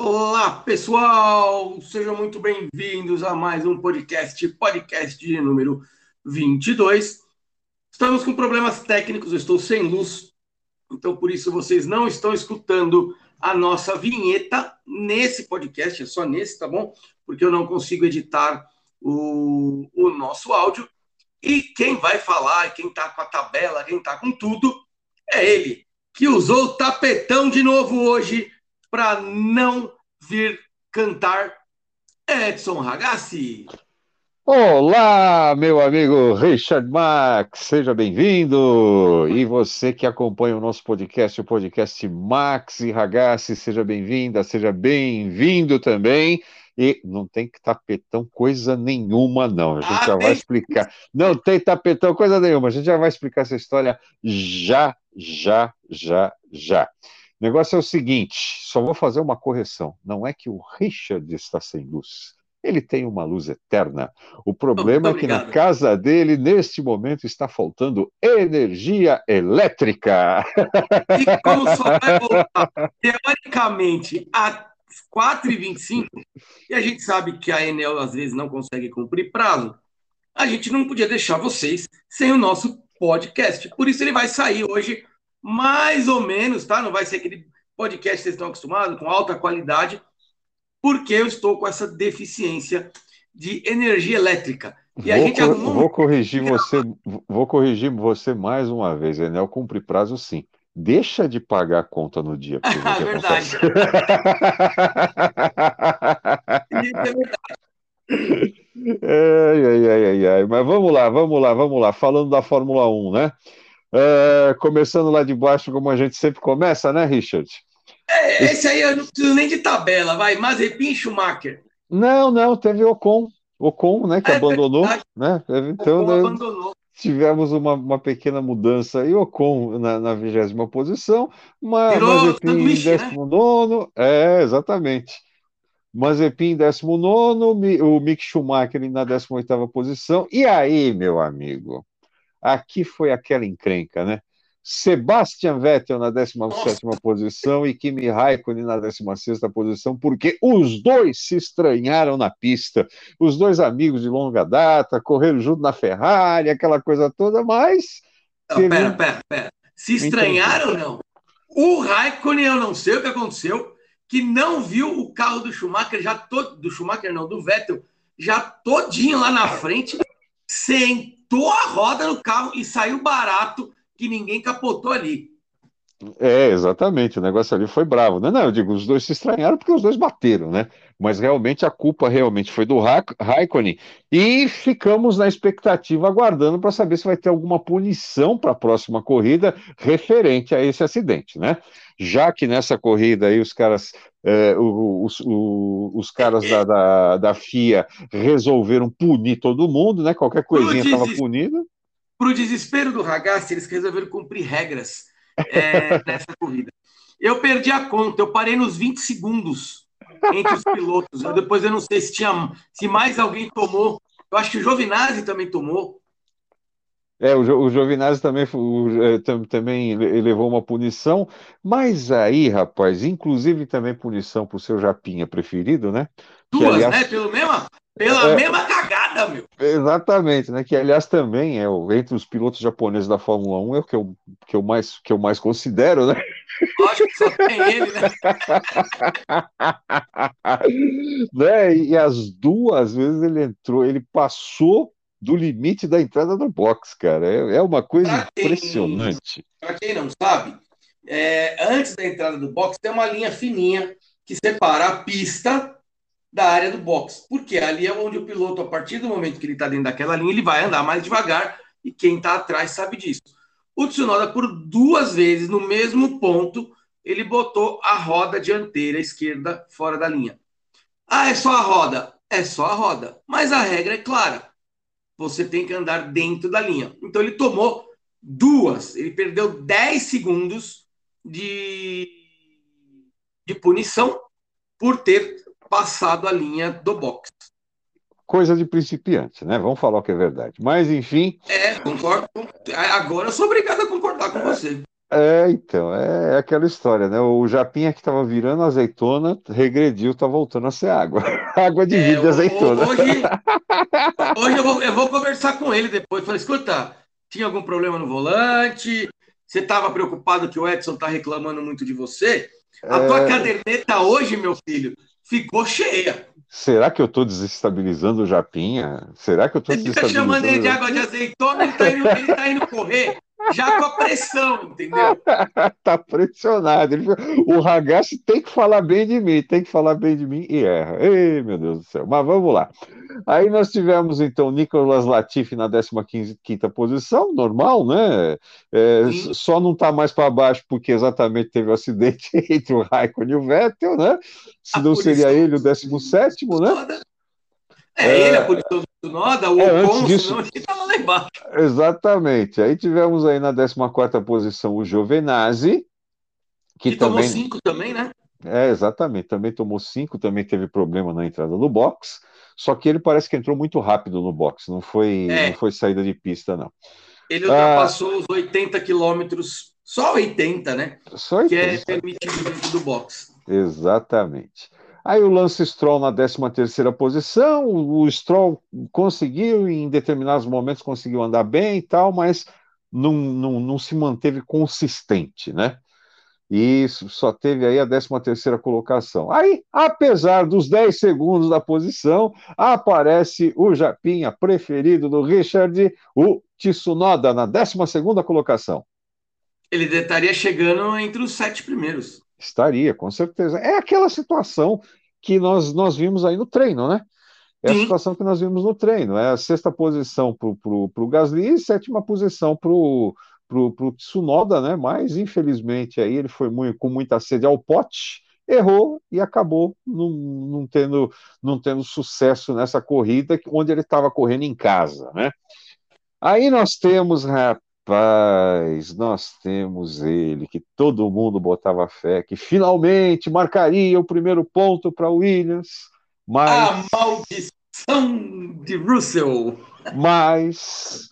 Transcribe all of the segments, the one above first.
Olá, pessoal! Sejam muito bem-vindos a mais um podcast, podcast de número 22. Estamos com problemas técnicos, eu estou sem luz, então por isso vocês não estão escutando a nossa vinheta nesse podcast, é só nesse, tá bom? Porque eu não consigo editar o, o nosso áudio. E quem vai falar, quem tá com a tabela, quem tá com tudo, é ele, que usou o tapetão de novo hoje para não vir cantar Edson Ragazzi. Olá, meu amigo Richard Max, seja bem-vindo. E você que acompanha o nosso podcast, o podcast Max e Ragazzi, seja bem-vinda, seja bem-vindo também. E não tem tapetão coisa nenhuma, não. A gente ah, já tem... vai explicar. Não tem tapetão coisa nenhuma. A gente já vai explicar essa história já, já, já, já. O negócio é o seguinte: só vou fazer uma correção. Não é que o Richard está sem luz. Ele tem uma luz eterna. O problema é que na casa dele, neste momento, está faltando energia elétrica. E como só vai voltar, teoricamente, às 4h25, e a gente sabe que a Enel às vezes não consegue cumprir prazo, a gente não podia deixar vocês sem o nosso podcast. Por isso ele vai sair hoje mais ou menos, tá? Não vai ser aquele podcast que vocês estão acostumados, com alta qualidade, porque eu estou com essa deficiência de energia elétrica. E vou, a gente arrumou... vou corrigir você, vou corrigir você mais uma vez, Enel cumpre prazo sim. Deixa de pagar a conta no dia. é verdade. é verdade. Ai, ai, ai, ai, ai. Mas vamos lá, vamos lá, vamos lá. Falando da Fórmula 1, né? É, começando lá de baixo, como a gente sempre começa, né, Richard? É, esse aí eu não preciso nem de tabela, vai. Mazepin Schumacher. Não, não, teve Ocon. Ocon, né, que é abandonou. Né? Então, Ocon né, abandonou. tivemos uma, uma pequena mudança e Ocon na vigésima posição, mas Virou Mazepin em décimo né? nono. É, exatamente. Mazepin em décimo nono, o Mick Schumacher na décima oitava posição. E aí, meu amigo? Aqui foi aquela encrenca, né? Sebastian Vettel na 17 posição e Kimi Raikkonen na 16 posição, porque os dois se estranharam na pista. Os dois amigos de longa data, correram junto na Ferrari, aquela coisa toda, mas. Não, pera, pera, pera. Se estranharam ou não? O Raikkonen, eu não sei o que aconteceu, que não viu o carro do Schumacher, já todo. Do Schumacher, não, do Vettel, já todinho lá na frente, sem botou a roda no carro e saiu barato que ninguém capotou ali. É, exatamente, o negócio ali foi bravo. Não, não, eu digo, os dois se estranharam porque os dois bateram, né? Mas realmente a culpa realmente foi do Ra Raikkonen e ficamos na expectativa aguardando para saber se vai ter alguma punição para a próxima corrida referente a esse acidente, né? Já que nessa corrida aí os caras é, os, os, os, caras da, da, da, FIA resolveram punir todo mundo, né? Qualquer coisinha estava punida. Para o desespero do Ragazzi, eles resolveram cumprir regras é, nessa corrida. Eu perdi a conta, eu parei nos 20 segundos entre os pilotos. Eu, depois eu não sei se tinha, se mais alguém tomou. Eu acho que o Giovinazzi também tomou. É, o, o Giovinazzi também, o, é, também levou uma punição, mas aí, rapaz, inclusive também punição para o seu Japinha preferido, né? Duas, aliás, né? Pelo mesma, pela é, mesma cagada, meu. Exatamente, né? Que aliás também é entre os pilotos japoneses da Fórmula 1 é o que eu, que eu, mais, que eu mais considero, né? Acho que só tem ele, né? né? E as duas vezes ele entrou, ele passou do limite da entrada do box, cara. É, é uma coisa pra impressionante. Para quem não sabe, é, antes da entrada do box tem uma linha fininha que separa a pista da área do box. Porque ali é onde o piloto, a partir do momento que ele está dentro daquela linha, ele vai andar mais devagar e quem está atrás sabe disso. O Tsunoda, por duas vezes, no mesmo ponto, ele botou a roda dianteira esquerda fora da linha. Ah, é só a roda? É só a roda. Mas a regra é clara você tem que andar dentro da linha. Então ele tomou duas, ele perdeu 10 segundos de, de punição por ter passado a linha do box. Coisa de principiante, né? Vamos falar o que é verdade. Mas, enfim. É, concordo. Agora eu sou obrigado a concordar com você. É, então, é, é aquela história, né? O Japinha que estava virando azeitona regrediu, tá voltando a ser água. água de É, ho- azeitona. ho- hoje, hoje eu vou, eu vou conversar com ele depois. Falei, escuta, tinha algum problema no volante? Você estava preocupado que o Edson tá reclamando muito de você? A tua É, caderneta hoje, meu filho, ficou cheia. será que eu estou desestabilizando o Japinha? Será que eu estou Você fica chamando ele desestabilizando? de água de azeitona, ele tá indo, ele tá indo correr já com a pressão, entendeu? Tá pressionado. Ele- O Ragazzi tem que falar bem de mim, tem que falar bem de mim e erra. Ei, meu Deus do céu. Mas vamos lá. Aí nós tivemos então Nicolas Latifi na 15ª posição, normal, né? É, só não está mais para baixo porque exatamente teve o acidente entre o Raikkonen e o Vettel, né? A Senão seria punição ele o 17º, né? Tsunoda. É ele, a punição do Tsunoda, o É, Ocon, disso- senão a gente tava lá embaixo. Exatamente. Aí tivemos aí na 14ª posição o Giovinazzi, que Que tomou também cinco também, né? É, exatamente. Também tomou cinco, também teve problema na entrada do box. Só que ele parece que entrou muito rápido no box, não foi, É. não foi saída de pista, não. Ele Ah. ultrapassou os 80 quilômetros, só 80, né? Só Que é permitido dentro do box. Exatamente. Aí o Lance Stroll na 13ª posição, o o Stroll conseguiu, em determinados momentos, conseguiu andar bem e tal, mas não, não, não se manteve consistente, né? E só teve aí a 13ª colocação. Aí, apesar dos 10 segundos da posição, aparece o Japinha preferido do Richard, o Tsunoda, na 12ª colocação. Ele estaria chegando entre os sete primeiros. Estaria, com certeza. É aquela situação que nós, nós vimos aí no treino, né? É a Sim. situação que nós vimos no treino. É a sexta posição para o Gasly e sétima posição para o pro, pro Tsunoda, né? Mas, infelizmente, aí ele foi muito, com muita sede ao pote, errou e acabou não, não, tendo, não tendo sucesso nessa corrida, onde ele estava correndo em casa, né? Aí nós temos, rapaz, nós temos ele, que todo mundo botava fé, que finalmente marcaria o primeiro ponto para Williams, mas, A maldição de Russell. mas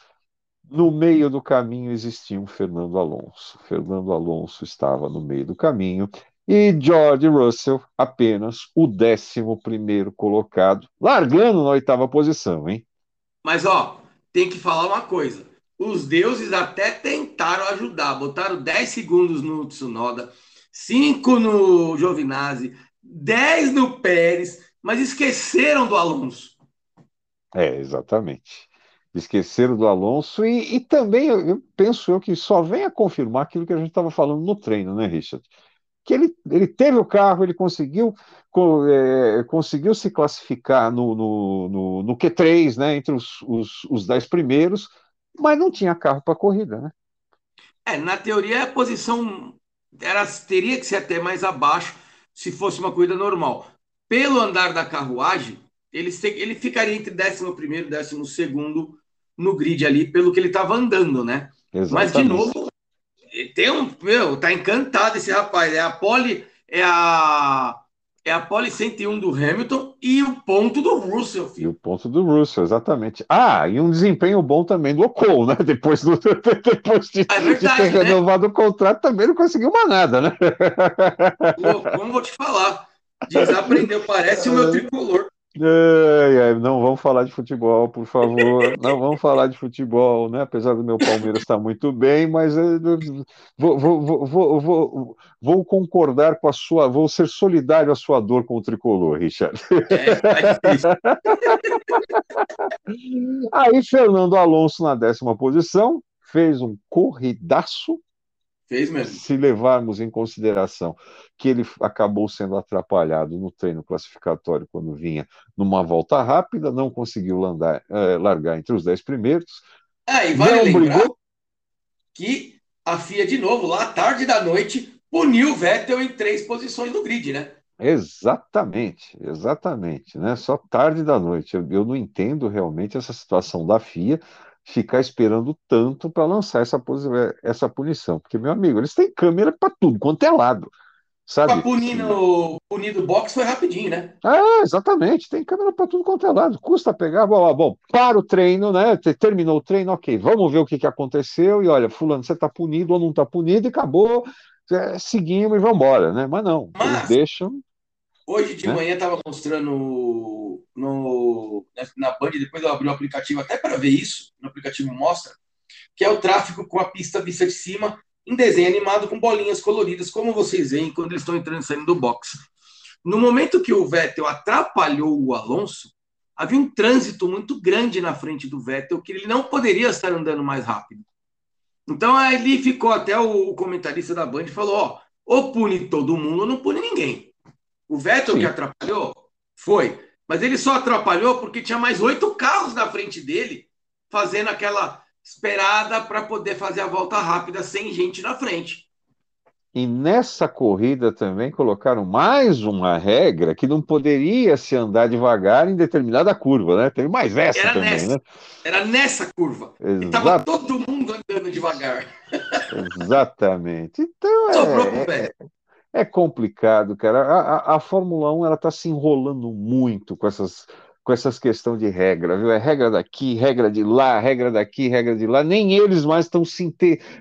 no meio do caminho existia um Fernando Alonso. Fernando Alonso estava no meio do caminho e George Russell apenas o décimo primeiro colocado, largando na oitava posição, hein? Mas, ó, tem que falar uma coisa. Os deuses até tentaram ajudar. Botaram 10 segundos no Tsunoda, 5 no Giovinazzi, 10 no Pérez, mas esqueceram do Alonso. É, exatamente. Esqueceram do Alonso e, e também eu, penso eu que só vem a confirmar aquilo que a gente estava falando no treino, né, Richard? Que ele, ele teve o carro, ele conseguiu, co- é, conseguiu se classificar no, no, no, no Q3, né, entre os, os, os 10 primeiros, mas não tinha carro para corrida, né? É, na teoria a posição era, teria que ser até mais abaixo se fosse uma corrida normal. Pelo andar da carruagem, ele, ele ficaria entre 11 e 12 no grid ali, pelo que ele estava andando, né? Mas, de Exatamente. novo, tem um. Meu, tá encantado esse rapaz. É a pole. É a. É a pole 101 do Hamilton e o ponto do Russell, E filho. o ponto do Russell, exatamente. Ah, e um desempenho bom também do Ocon, né? Depois, do, depois de, É de ter verdade, né? renovado o contrato, também não conseguiu mais nada, né? Pô, como vou te falar? Desaprendeu, parece o meu tricolor. Ai, ai, não vamos falar de futebol, por favor. Não vamos falar de futebol, né? Apesar do meu Palmeiras estar muito bem, mas eh, vou, vou, vou, vou, concordar com a sua, vou ser solidário à sua dor com o tricolor, Richard. É, tá. Aí, Fernando Alonso na décima posição, fez um corridaço, Fez mesmo. se levarmos em consideração que ele acabou sendo atrapalhado no treino classificatório quando vinha numa volta rápida, não conseguiu landar, eh, largar entre os dez primeiros, É, e vale lembrar brigou. que a FIA, de novo, lá tarde da noite, puniu o Vettel em três posições no grid, né? Exatamente, exatamente, né? Só tarde da noite. Eu, eu não entendo realmente essa situação da FIA ficar esperando tanto para lançar essa, essa punição, porque, meu amigo, eles têm câmera para tudo quanto é lado. Sabe? Pra punir no, punir do box foi rapidinho, né? Ah, exatamente. Tem câmera para tudo quanto é lado. Custa pegar, bom, bom, para o treino, né? Terminou o treino, ok. Vamos ver o que, que aconteceu. E olha, fulano, você está punido ou não está punido, e acabou. É, seguimos e vamos embora, né? Mas não, Mas, eles deixam. Hoje de né? manhã estava mostrando no, na Band, depois eu abri o aplicativo até para ver isso, no aplicativo mostra, que é o tráfego com a pista vista de cima em desenho animado com bolinhas coloridas, como vocês veem quando eles estão entrando e saindo do box. No momento que o Vettel atrapalhou o Alonso, havia um trânsito muito grande na frente do Vettel que ele não poderia estar andando mais rápido. Então ali ficou até o comentarista da Band falou: ó, ou pune todo mundo ou não pune ninguém. O Vettel Sim. que atrapalhou foi, mas ele só atrapalhou porque tinha mais oito carros na frente dele fazendo aquela esperada para poder fazer a volta rápida sem gente na frente. E nessa corrida também colocaram mais uma regra que não poderia se andar devagar em determinada curva, né? Teve mais essa Era também, nessa. né? Era nessa curva. Exato. E tava todo mundo andando devagar. Exatamente. Então é, é, é complicado, cara. A, a, a Fórmula 1 ela está se enrolando muito com essas com essas questões de regra, viu? É regra daqui, regra de lá, regra daqui, regra de lá. Nem eles mais estão se,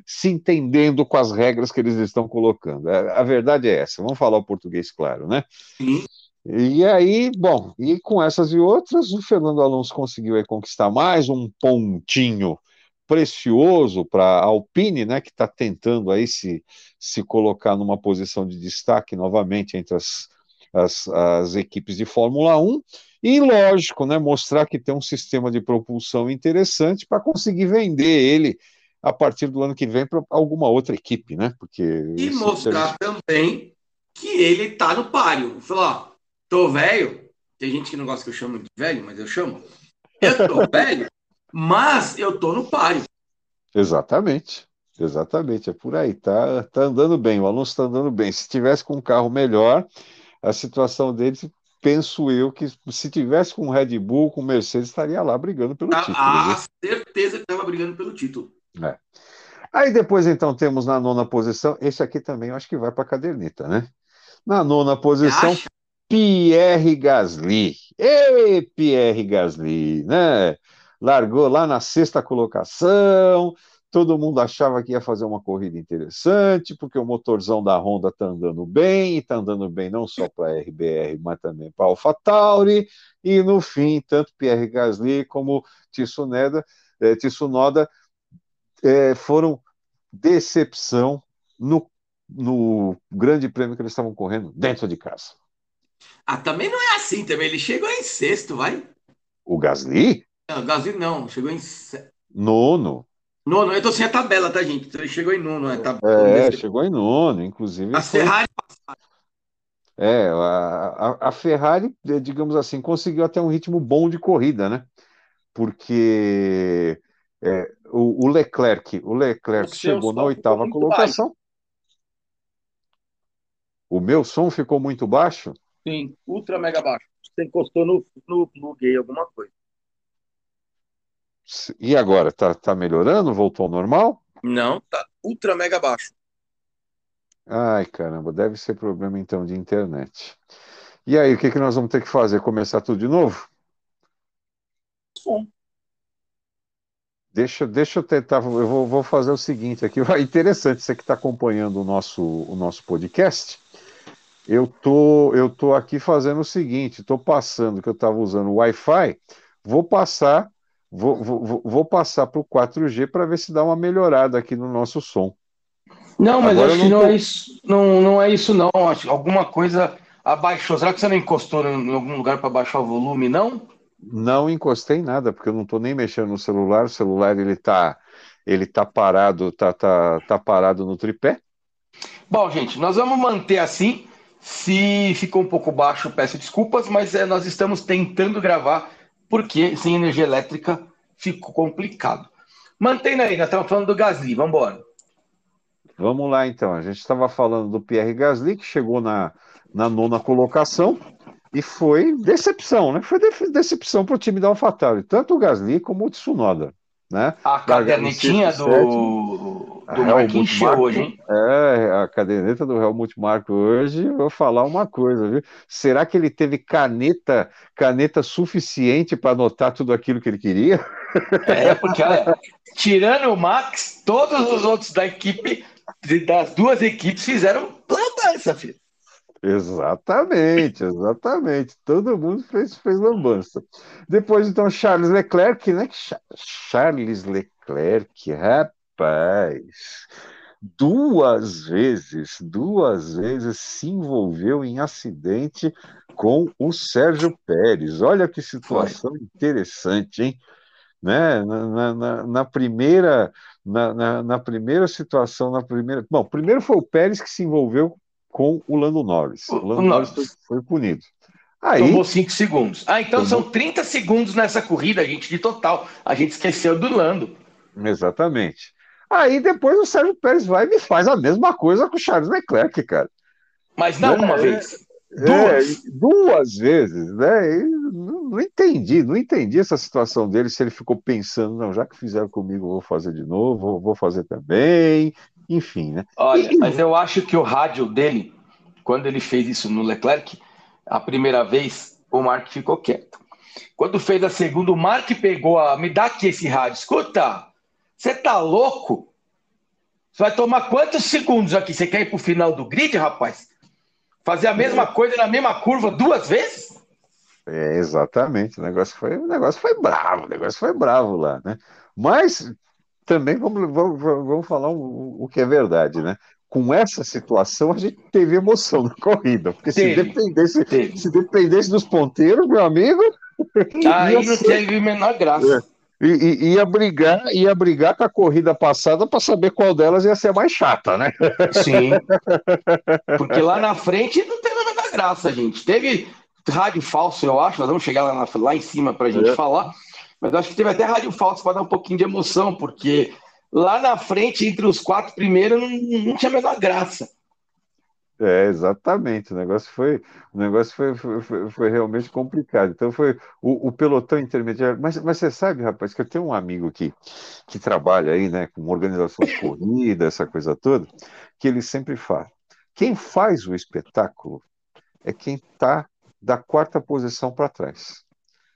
se entendendo com as regras que eles estão colocando. A, a, verdade é essa. Vamos falar o português claro, né? Sim. E aí, bom, e com essas e outras, o Fernando Alonso conseguiu conquistar mais um pontinho precioso para a Alpine, né, que está tentando aí se, se colocar numa posição de destaque novamente entre as, as, as equipes de Fórmula 1. E, lógico, né, mostrar que tem um sistema de propulsão interessante para conseguir vender ele a partir do ano que vem para alguma outra equipe, né? Porque e mostrar também que ele está no páreo. Falar, ó, tô velho. Tem gente que não gosta que eu chamo de velho, mas eu chamo. Eu tô velho, mas eu tô no páreo. Exatamente. Exatamente, é por aí, tá, tá andando bem, o Alonso está andando bem. Se tivesse com um carro melhor, a situação dele penso eu que se tivesse com Red Bull, com Mercedes, estaria lá brigando pelo ah, título. Ah, certeza que estava brigando pelo título. É. Aí depois, então, temos na nona posição, esse aqui também eu acho que vai para a caderneta, né? Na nona posição, Pierre Gasly. Ei, Pierre Gasly, né? Largou lá na sexta colocação, todo mundo achava que ia fazer uma corrida interessante, porque o motorzão da Honda está andando bem, e está andando bem não só para a RBR, mas também para a AlphaTauri, e no fim, tanto Pierre Gasly como Tsunoda, eh, Tsunoda eh, foram decepção no, no grande prêmio que eles estavam correndo dentro de casa. Ah, também não é assim também, ele chegou em sexto, vai. O Gasly? Não, Gasly não, chegou em... Nono. Nono, eu tô sem a tabela, tá, gente? Então ele chegou em nono, né? Tá... É, chegou em nono, inclusive. A foi... Ferrari. É, a, a, a, Ferrari, digamos assim, conseguiu até um ritmo bom de corrida, né? Porque é, o, o, Leclerc, o Leclerc o chegou na oitava colocação. Baixo. O meu som ficou muito baixo? Sim, ultra mega baixo. Você encostou no, no plug aí, alguma coisa. E agora? Tá, tá melhorando? Voltou ao normal? Não, tá ultra mega baixo. Ai, caramba, deve ser problema então de internet. E aí, o que, que nós vamos ter que fazer? Começar tudo de novo? Sim. Deixa, deixa eu tentar, eu vou, vou fazer o seguinte aqui. Interessante, você que está acompanhando o nosso, o nosso podcast. Eu tô, eu tô aqui fazendo o seguinte, estou passando que eu estava usando o Wi-Fi, vou passar Vou, vou, vou passar para o 4G para ver se dá uma melhorada aqui no nosso som. Não, mas Agora acho que não, tô... é isso, não, não é isso, não. Acho alguma coisa abaixou. Será que você não encostou em algum lugar para baixar o volume, não? Não encostei nada, porque eu não estou nem mexendo no celular. O celular ele está ele tá parado, tá, tá, tá parado no tripé. Bom, gente, nós vamos manter assim. Se ficou um pouco baixo, peço desculpas, mas é, nós estamos tentando gravar porque sem energia elétrica ficou complicado. Mantém aí, nós estamos falando do Gasly, vamos embora. Vamos lá então, a gente estava falando do Pierre Gasly, que chegou na, na nona colocação, e foi decepção, né? Foi decepção para o time da AlphaTauri, tanto o Gasly como o Tsunoda, né? A cadernetinha do, do Marco encheu hoje, hein? É, a caderneta do Helmut Marko hoje, vou falar uma coisa, viu? Será que ele teve caneta, caneta suficiente para anotar tudo aquilo que ele queria? É, porque olha, tirando o Max, todos os outros da equipe, das duas equipes, fizeram lambança, filho. Exatamente, exatamente. Todo mundo fez, fez lambança. Depois, então, Charles Leclerc, né? Charles Leclerc, rapaz, duas vezes, duas vezes se envolveu em acidente com o Sérgio Pérez. Olha que situação Foi. interessante, hein? Né? Na, na, na primeira, na, na, na, primeira situação, na primeira. Bom, primeiro foi o Pérez que se envolveu com o Lando Norris. O, Lando Norris foi, foi, punido. Aí, Tomou 5 segundos. Ah, então tomou... são 30 segundos nessa corrida, gente, de total. A gente esqueceu do Lando. Exatamente. Aí depois o Sérgio Pérez vai e me faz a mesma coisa com o Charles Leclerc, cara. Mas não é, uma vez. É, duas. duas vezes, né? Não, não, entendi, não entendi essa situação dele, se ele ficou pensando, não, já que fizeram comigo, vou fazer de novo, vou fazer também, enfim, né? Olha, mas eu acho que o rádio dele, quando ele fez isso no Leclerc, a primeira vez, o Mark ficou quieto. Quando fez a segunda, o Mark pegou a. Me dá aqui esse rádio. Escuta, você tá louco? Você vai tomar quantos segundos aqui? Você quer ir pro final do grid, rapaz? Fazer a mesma é. coisa na mesma curva duas vezes? É, exatamente. O negócio foi, o negócio foi bravo, o negócio foi bravo lá, né? Mas também vamos, vamos, vamos falar o, o que é verdade, né? Com essa situação, a gente teve emoção na corrida, porque se dependesse, se dependesse dos ponteiros, meu amigo. Aí não teve menor graça. É. E, e, ia brigar, ia brigar com a corrida passada para saber qual delas ia ser mais chata, né? Sim. Porque lá na frente não teve a menor graça, gente. Teve rádio falso, eu acho. Nós vamos chegar lá, na, lá em cima para a gente é. falar. Mas acho que teve até rádio falso para dar um pouquinho de emoção, porque lá na frente, entre os quatro primeiros, não, não tinha a menor graça. É, exatamente. O negócio foi, o negócio foi, foi, foi, realmente complicado. Então foi o, o, pelotão intermediário. Mas, mas você sabe, rapaz, que eu tenho um amigo aqui que trabalha aí, né, com organização de corrida, essa coisa toda, que ele sempre fala: quem faz o espetáculo é quem está da quarta posição para trás.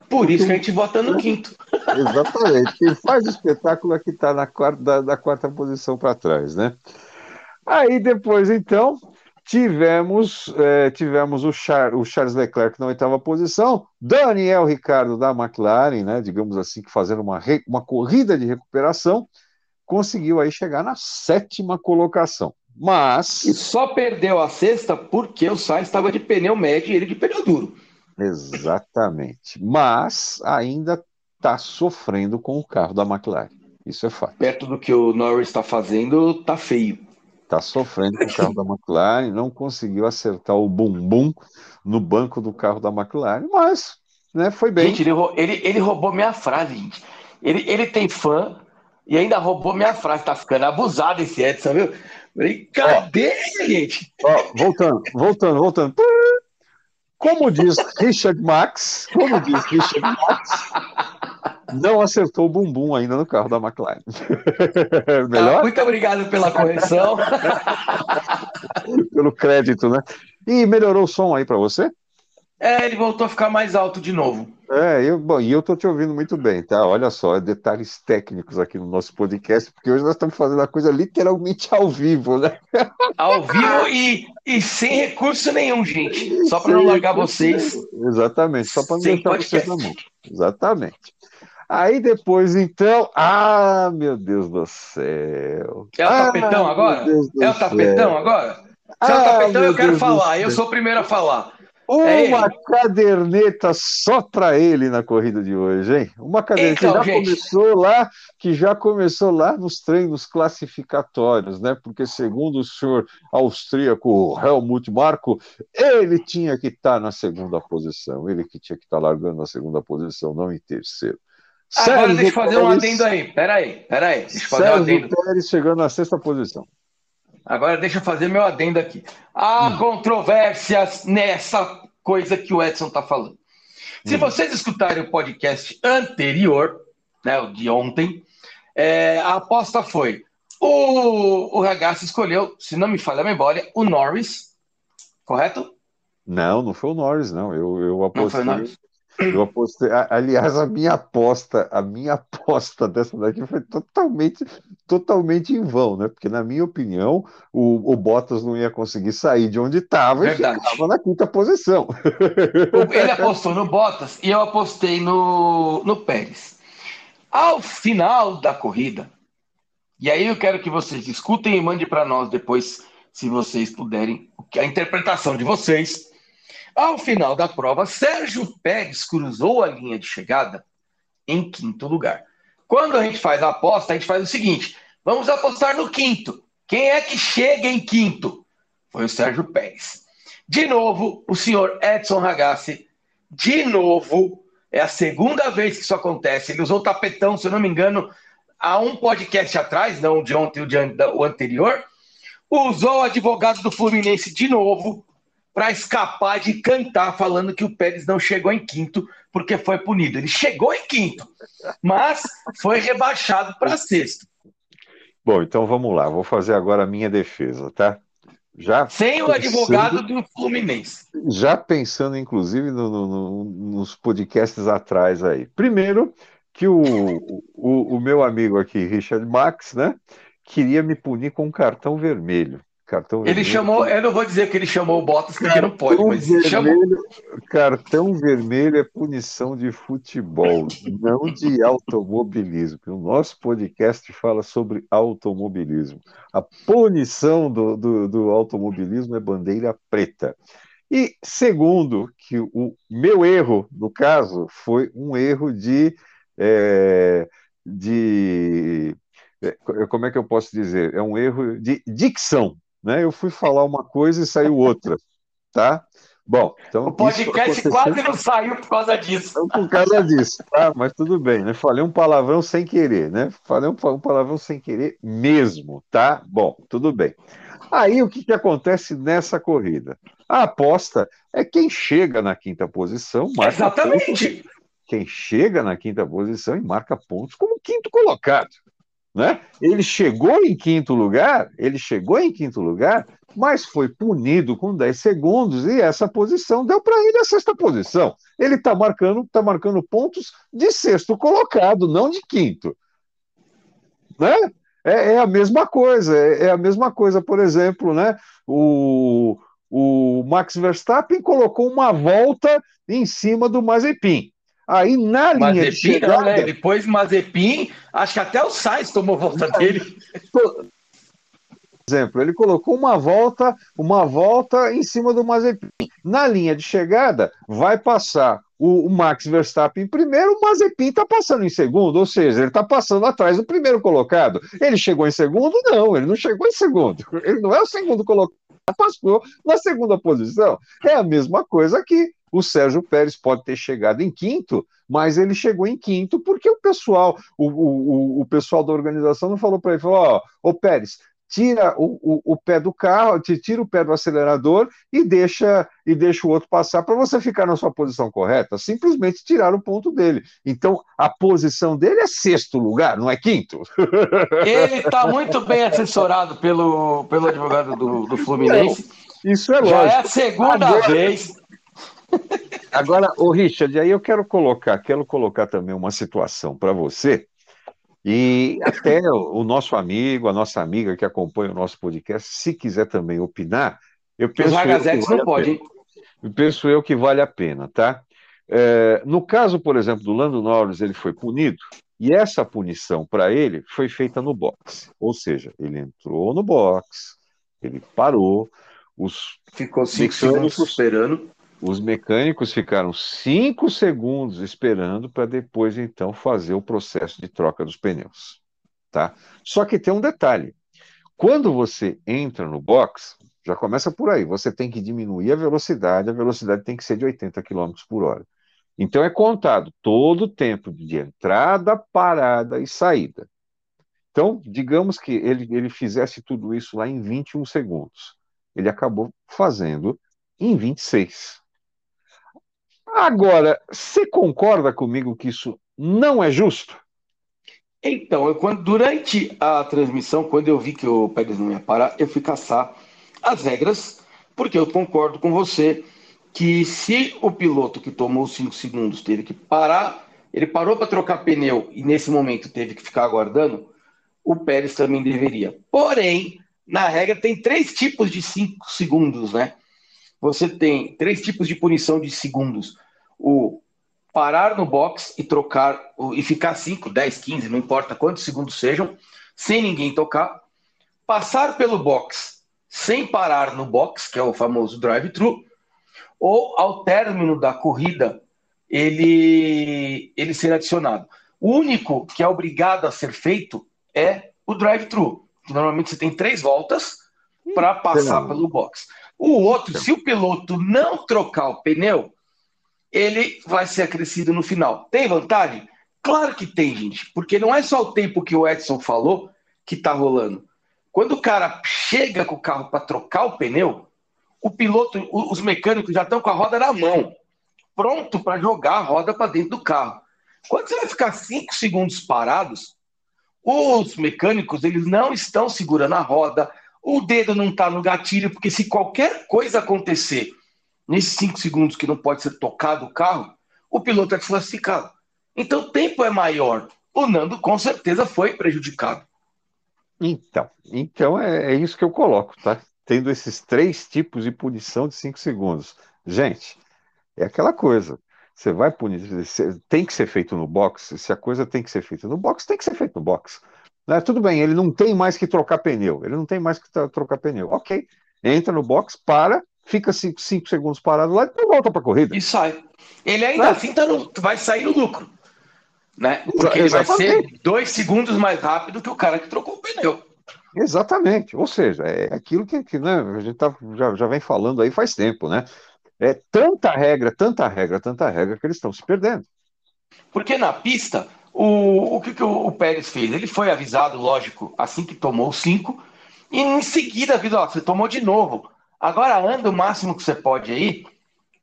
Por isso que a gente vota no quinto. Exatamente. Quem faz o espetáculo é que está na quarta, da, da quarta posição para trás, né? Aí depois, então, tivemos, é, tivemos o, Char, o, Charles Leclerc na oitava posição, Daniel Ricardo da McLaren, né, digamos assim, que fazendo uma, re, uma corrida de recuperação, conseguiu aí chegar na sétima colocação. Mas. E só perdeu a sexta porque o Sainz estava de pneu médio e ele de pneu duro. Exatamente. Mas ainda está sofrendo com o carro da McLaren. Isso é fato. Perto do que o Norris está fazendo, tá feio. Está sofrendo com o carro da McLaren, não conseguiu acertar o bumbum no banco do carro da McLaren, mas né, foi bem. Gente, ele, ele, ele roubou minha frase, gente. Ele, ele tem fã e ainda roubou minha frase. Tá ficando abusado esse Edson, viu? Ó, gente? Ó, voltando, voltando, voltando. Como diz Richard Max, como diz Richard Max, não acertou o bumbum ainda no carro da McLaren. Melhor? Ah, muito obrigado pela correção. Pelo crédito, né? E melhorou o som aí para você? É, ele voltou a ficar mais alto de novo. É, eu, bom, e eu tô te ouvindo muito bem, tá? Olha só, detalhes técnicos aqui no nosso podcast, porque hoje nós estamos fazendo a coisa literalmente ao vivo, né? Ao vivo e, e sem recurso nenhum, gente. Só para não largar vocês. Exatamente, só para não deixar vocês na mão. Exatamente. Aí depois, então, ah, meu Deus do céu. É o tapetão ah, agora? É o tapetão agora? Se é o ah, tapetão, eu quero Deus falar. Eu sou o primeiro a falar. Uma é caderneta só para ele na corrida de hoje, hein? Uma caderneta então, que já gente... começou lá, que já começou lá nos treinos classificatórios, né? Porque segundo o senhor austríaco Helmut Marko, ele tinha que estar tá na segunda posição, ele que tinha que estar tá largando na segunda posição, não em terceiro. Agora Sérgio deixa eu fazer Pérez... um adendo aí. Peraí, peraí. Deixa eu fazer Sérgio um adendo. Pérez chegando na sexta posição. Agora deixa eu fazer meu adendo aqui. Há hum. controvérsias nessa coisa que o Edson está falando. Se hum. vocês escutarem o podcast anterior, né, o de ontem, é, a aposta foi o, o Ragazzi escolheu, se não me falha a memória, o Norris, correto? Não, não foi o Norris, não. Eu, eu apostei. Eu apostei. Aliás, a minha aposta, a minha aposta dessa daqui foi totalmente, totalmente em vão, né? Porque, na minha opinião, o, o Bottas não ia conseguir sair de onde estava e ficava na quinta posição. Ele apostou no Bottas e eu apostei no, no Pérez. Ao final da corrida, e aí eu quero que vocês escutem e mandem para nós depois, se vocês puderem, a interpretação de vocês ao final da prova, Sérgio Pérez cruzou a linha de chegada em quinto lugar. Quando a gente faz a aposta, a gente faz o seguinte: vamos apostar no quinto. Quem é que chega em quinto? Foi o Sérgio Pérez. De novo, o senhor Edson Ragazzi. De novo, é a segunda vez que isso acontece. Ele usou o tapetão, se eu não me engano, há um podcast atrás, não de ontem, o anterior. Usou o advogado do Fluminense de novo para escapar de cantar falando que o Pérez não chegou em quinto porque foi punido. Ele chegou em quinto, mas foi rebaixado para sexto. Bom, então vamos lá. Vou fazer agora a minha defesa, tá? Já Sem o advogado do Fluminense. Já pensando, inclusive, no, no, nos podcasts atrás aí. Primeiro, que o, o, o meu amigo aqui, Richard Max, né, queria me punir com um cartão vermelho. Cartão ele vermelho. chamou, eu não vou dizer que ele chamou o Bottas porque não pode, mas vermelho, chamou. Cartão vermelho é punição de futebol, não de automobilismo. O nosso podcast fala sobre automobilismo. A punição do, do, do automobilismo é bandeira preta. E segundo, que o meu erro, no caso, foi um erro de, é, de é, como é que eu posso dizer? É um erro de dicção né? Eu fui falar uma coisa e saiu outra, tá? Bom, então. O podcast quase não saiu por causa disso. Então, por causa disso, tá? Mas tudo bem, né? Falei um palavrão sem querer, né? Falei um, um palavrão sem querer mesmo, tá? Bom, tudo bem. Aí o que, que acontece nessa corrida? A aposta é quem chega na quinta posição, marca Exatamente. Pontos, quem chega na quinta posição e marca pontos como quinto colocado. Né? Ele chegou em quinto lugar, ele chegou em quinto lugar, mas foi punido com 10 segundos e essa posição deu para ele a sexta posição. Ele está marcando, tá marcando pontos de sexto colocado, não de quinto. Né? É, é a mesma coisa, é, é, a mesma coisa, por exemplo, né? O, o Max Verstappen colocou uma volta em cima do Mazepin. Aí na linha Mazepin, de chegada... Não, né? Depois Mazepin, acho que até o Sainz tomou volta dele. Por exemplo, ele colocou uma volta, uma volta em cima do Mazepin. Na linha de chegada, vai passar o, o Max Verstappen em primeiro, o Mazepin está passando em segundo, ou seja, ele está passando atrás do primeiro colocado. Ele chegou em segundo? Não, ele não chegou em segundo. Ele não é o segundo colocado, passou na segunda posição. É a mesma coisa aqui. O Sérgio Pérez pode ter chegado em quinto, mas ele chegou em quinto porque o pessoal, o, o, o pessoal da organização não falou para ele, falou, ó, ô Pérez, tira o, o, o, pé do carro, tira o pé do acelerador e deixa e deixa o outro passar para você ficar na sua posição correta. Simplesmente tirar o ponto dele. Então a posição dele é sexto lugar, não é quinto. Ele está muito bem assessorado pelo, pelo advogado do, do Fluminense. isso é lógico. Já é a segunda Agora, vez Agora, o Richard, aí eu quero colocar, quero colocar também uma situação para você, e até o nosso amigo, a nossa amiga que acompanha o nosso podcast, se quiser também opinar, eu penso. Os vale não pode, Penso eu que vale a pena, tá? É, no caso, por exemplo, do Lando Norris, ele foi punido, e essa punição para ele foi feita no box. Ou seja, ele entrou no box, ele parou, os ficou cinco segundos esperando. Os mecânicos ficaram cinco segundos esperando para depois então fazer o processo de troca dos pneus, tá? Só que tem um detalhe: quando você entra no box, já começa por aí, você tem que diminuir a velocidade, a velocidade tem que ser de 80 km por hora. Então é contado todo o tempo de entrada, parada e saída. Então, digamos que ele, ele fizesse tudo isso lá em 21 segundos. Ele acabou fazendo em 26. Agora, você concorda comigo que isso não é justo? Então, eu, quando, durante a transmissão, quando eu vi que o Pérez não ia parar, eu fui caçar as regras, porque eu concordo com você que se o piloto que tomou 5 segundos teve que parar, ele parou para trocar pneu e nesse momento teve que ficar aguardando, o Pérez também deveria. Porém, na regra tem três tipos de 5 segundos, né? Você tem três tipos de punição de segundos. O parar no box e trocar e ficar 5, 10, 15, não importa quantos segundos sejam, sem ninguém tocar. Passar pelo box sem parar no box, que é o famoso drive-thru, ou ao término da corrida ele, ele ser adicionado. O único que é obrigado a ser feito é o drive-thru. Normalmente você tem três voltas para passar pelo box. O outro, se o piloto não trocar o pneu, ele vai ser acrescido no final. Tem vantagem? Claro que tem, gente, porque não é só o tempo que o Edson falou que está rolando. Quando o cara chega com o carro para trocar o pneu, o piloto, os mecânicos já estão com a roda na mão, pronto para jogar a roda para dentro do carro. Quando você vai ficar cinco segundos parados, os mecânicos eles não estão segurando a roda, o dedo não está no gatilho, porque se qualquer coisa acontecer nesses cinco segundos que não pode ser tocado o carro, o piloto é desclassificado. Então o tempo é maior. O Nando com certeza foi prejudicado. Então, então é, é isso que eu coloco, tá? tendo esses três tipos de punição de cinco segundos. Gente, é aquela coisa. Você vai punir, tem que ser feito no box. Se a coisa tem que ser feita no box, tem que ser feito no box. Né? Tudo bem, ele não tem mais que trocar pneu. Ele não tem mais que trocar pneu. Ok, entra no box, para, fica cinco, cinco segundos parado lá e volta para a corrida. E sai. Ele ainda né? assim tá no, vai sair no lucro. Né? Porque ele vai ser dois segundos mais rápido que o cara que trocou o pneu. Exatamente, ou seja, é aquilo que, que né, a gente tá, já, já vem falando aí faz tempo, né? É tanta regra, tanta regra, tanta regra que eles estão se perdendo. Porque na pista, o, o que, que o, o Pérez fez? Ele foi avisado, lógico, assim que tomou cinco, e em seguida avisou: ó, você tomou de novo. Agora anda o máximo que você pode aí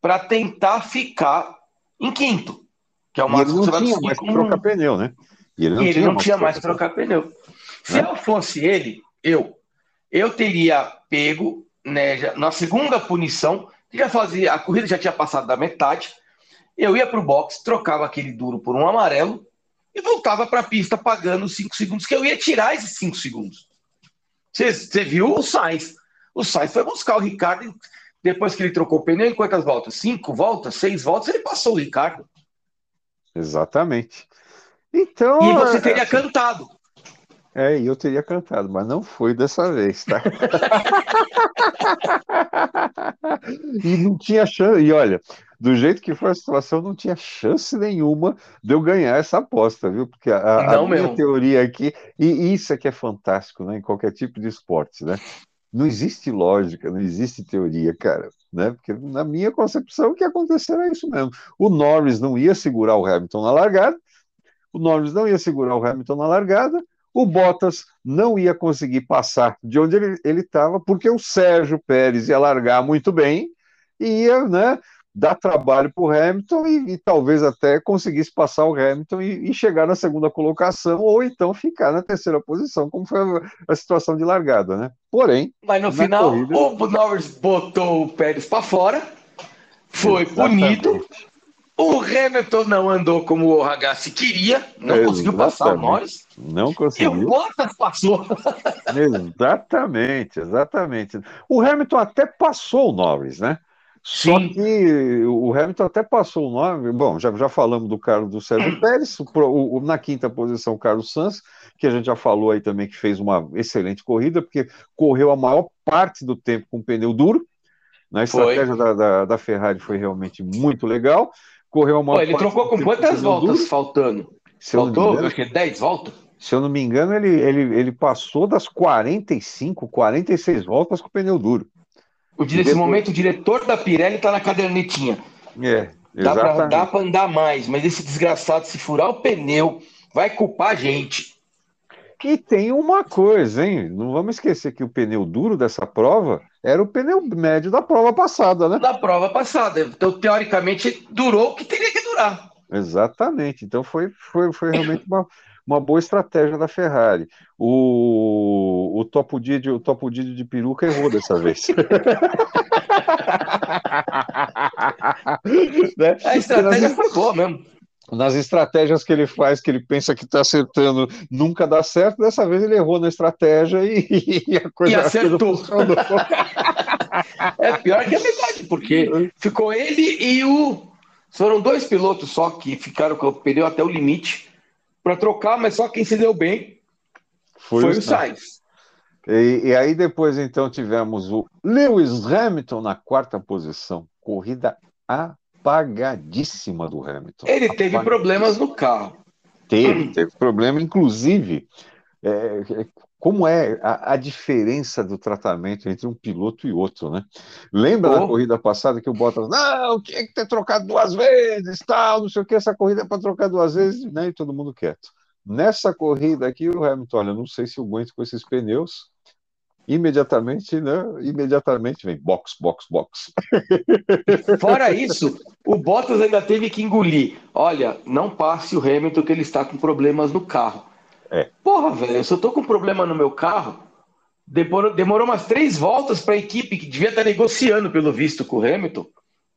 para tentar ficar em quinto, que é o máximo que você vai conseguir. Mais com... trocar pneu, né? E ele não, e ele tinha, não mais tinha mais trocar pneu. Se eu fosse ele, eu, eu teria pego né, na segunda punição, que já fazia, a corrida já tinha passado da metade, eu ia para o box, trocava aquele duro por um amarelo e voltava para a pista pagando os 5 segundos, que eu ia tirar esses 5 segundos. Você viu o Sainz? O Sainz foi buscar o Ricardo depois que ele trocou o pneu, em quantas voltas? Cinco voltas, seis voltas, ele passou o Ricardo. Exatamente. Então. E você teria é... cantado. É, e eu teria cantado, mas não foi dessa vez, tá? e não tinha chance. E olha, do jeito que foi a situação, não tinha chance nenhuma de eu ganhar essa aposta, viu? Porque a, a minha teoria aqui, e isso é que é fantástico, né? Em qualquer tipo de esporte, né? Não existe lógica, não existe teoria, cara, né? Porque na minha concepção o que aconteceu é isso mesmo. O Norris não ia segurar o Hamilton na largada, o Norris não ia segurar o Hamilton na largada, o Bottas não ia conseguir passar de onde ele estava, porque o Sérgio Pérez ia largar muito bem e ia né, dar trabalho para o Hamilton e, e, talvez até conseguisse passar o Hamilton e, e, chegar na segunda colocação ou então ficar na terceira posição, como foi a, a situação de largada, né? Porém. Mas no final, corrida... o Norris botou o Pérez para fora, foi Exatamente. punido o Hamilton não andou como o Ragazzi queria, não Exatamente. conseguiu passar o Norris. Não conseguiu. E o Bottas passou. exatamente, exatamente. O Hamilton até passou o Norris, né? Só Sim. que o Hamilton até passou o Norris. Bom, já, já falamos do carro do Sérgio Pérez, o, o, na quinta posição o Carlos Sanz, que a gente já falou aí também que fez uma excelente corrida, porque correu a maior parte do tempo com pneu duro. Na estratégia da, da, da Ferrari foi realmente muito legal correu uma. Pô, ele trocou com quantas voltas duro? faltando? Se Faltou, engano, acho que 10 voltas? Se eu não me engano, ele, ele, ele passou das 45, 46 voltas com o pneu duro. O, nesse depois... momento, o diretor da Pirelli está na cadernetinha. É, exatamente. Dá para andar mais, mas esse desgraçado, se furar o pneu, vai culpar a gente. E tem uma coisa, hein? Não vamos esquecer que o pneu duro dessa prova era o pneu médio da prova passada, né? Da prova passada. Então, teoricamente, durou o que teria que durar. Exatamente. Então, foi, foi, foi realmente uma, uma boa estratégia da Ferrari. O, o Topo Didi, o Topo Didi de peruca errou dessa vez. né? A estratégia foi boa mesmo nas estratégias que ele faz, que ele pensa que está acertando, nunca dá certo. Dessa vez ele errou na estratégia e, e a coisa e acertou. é pior que a metade, porque ficou ele e o. Foram dois pilotos só que ficaram com o pneu até o limite para trocar, mas só quem se deu bem foi, foi o Sainz. E, e aí depois então tivemos o Lewis Hamilton na quarta posição, corrida apagadíssima do Hamilton. Ele teve problemas no carro. Teve, teve problema, inclusive. É, como é a, a, diferença do tratamento entre um piloto e outro, né? Lembra oh. na corrida passada que o Bottas, não, tinha que ter trocado duas vezes, tal, não sei o que, essa corrida é para trocar duas vezes, né? E todo mundo quieto. Nessa corrida aqui, o Hamilton, olha, não sei se eu aguento com esses pneus, imediatamente, né? Imediatamente vem box, box, box. Fora isso, o Bottas ainda teve que engolir. Olha, não passe o Hamilton que ele está com problemas no carro. É. Porra, velho, se eu tô com problema no meu carro, demorou, demorou umas três voltas para a equipe que devia estar tá negociando, pelo visto, com o Hamilton.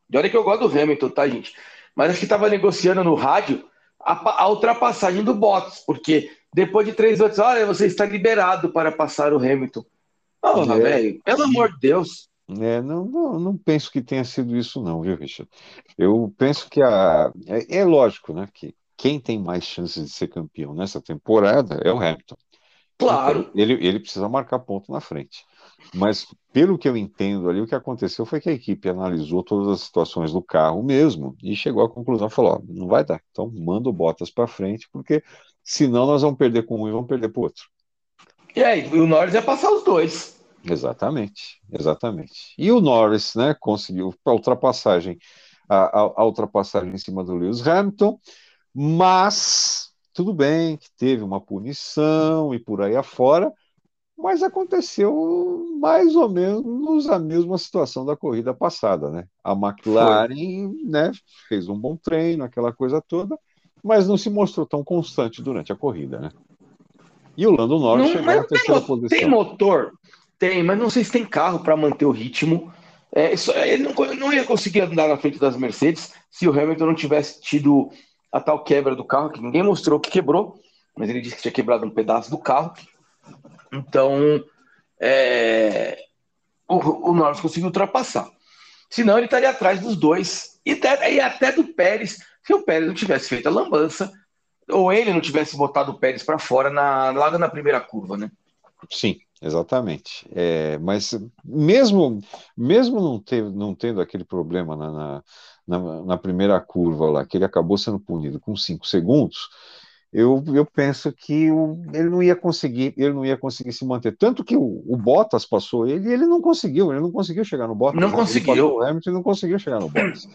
De olha que eu gosto do Hamilton, tá, gente? Mas acho que estava negociando no rádio a, a ultrapassagem do Bottas, porque depois de três voltas, olha, você está liberado para passar o Hamilton. Oh, é, velho, pelo amor de Deus. É, não, não, não, penso que tenha sido isso, não, viu, Richard? Eu penso que a. É, é, lógico, né? Que quem tem mais chances de ser campeão nessa temporada é o Hamilton. Claro. Então, ele, ele precisa marcar ponto na frente. Mas, pelo que eu entendo ali, o que aconteceu foi que a equipe analisou todas as situações do carro mesmo e chegou à conclusão: falou, ó, não vai dar. Então, manda o Bottas para frente, porque senão nós vamos perder com um e vamos perder para o outro. E aí, o Norris ia passar os dois. Exatamente, exatamente. E o Norris, né, conseguiu a ultrapassagem, a, a, a ultrapassagem em cima do Lewis Hamilton, mas tudo bem que teve uma punição e por aí afora, mas aconteceu mais ou menos a mesma situação da corrida passada, né? A McLaren, né, fez um bom treino, aquela coisa toda, mas não se mostrou tão constante durante a corrida, né? E o Lando Norris não, chegou na terceira tem, posição. Tem motor? Tem, mas não sei se tem carro para manter o ritmo. É, isso, ele não, não, ia conseguir andar na frente das Mercedes se o Hamilton não tivesse tido a tal quebra do carro, que ninguém mostrou que quebrou, mas ele disse que tinha quebrado um pedaço do carro. Então, é, o, o Norris conseguiu ultrapassar. Senão ele estaria atrás dos dois e até, e até do Pérez, se o Pérez não tivesse feito a lambança ou ele não tivesse botado o Pérez para fora na, lá na primeira curva, né? Sim, exatamente. É, mas mesmo mesmo não, ter, não tendo aquele problema na, na, na, primeira curva lá, que ele acabou sendo punido com cinco segundos, eu, eu penso que o, ele não ia conseguir, ele não ia conseguir se manter. Tanto que o, o Bottas passou ele e ele não conseguiu, ele não conseguiu chegar no Bottas. Não conseguiu. O Hamilton não conseguiu chegar no Bottas.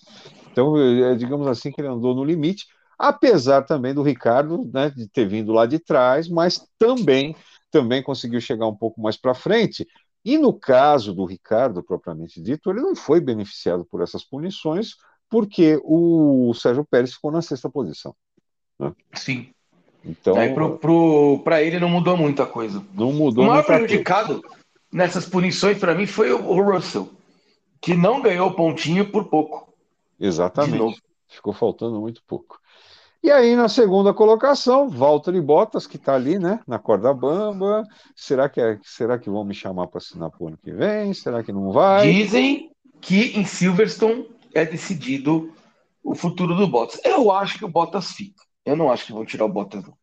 Então, é, digamos assim, que ele andou no limite apesar também do Ricardo né, de ter vindo lá de trás, mas também também conseguiu chegar um pouco mais para frente. E no caso do Ricardo, propriamente dito, ele não foi beneficiado por essas punições, porque o Sérgio Pérez ficou na sexta posição. Né? Sim. Então, para ele não mudou muita coisa. Não mudou. O maior prejudicado coisa. nessas punições para mim foi o Russell, que não ganhou pontinho por pouco. Exatamente. Ficou faltando muito pouco. E aí, na segunda colocação, Walter e Bottas, que está ali, né, na corda bamba. Será que, é, será que vão me chamar para assinar para o ano que vem? Será que não vai? Dizem que em Silverstone é decidido o futuro do Bottas. Eu acho que o Bottas fica. Eu não acho que vão tirar o Bottas, não.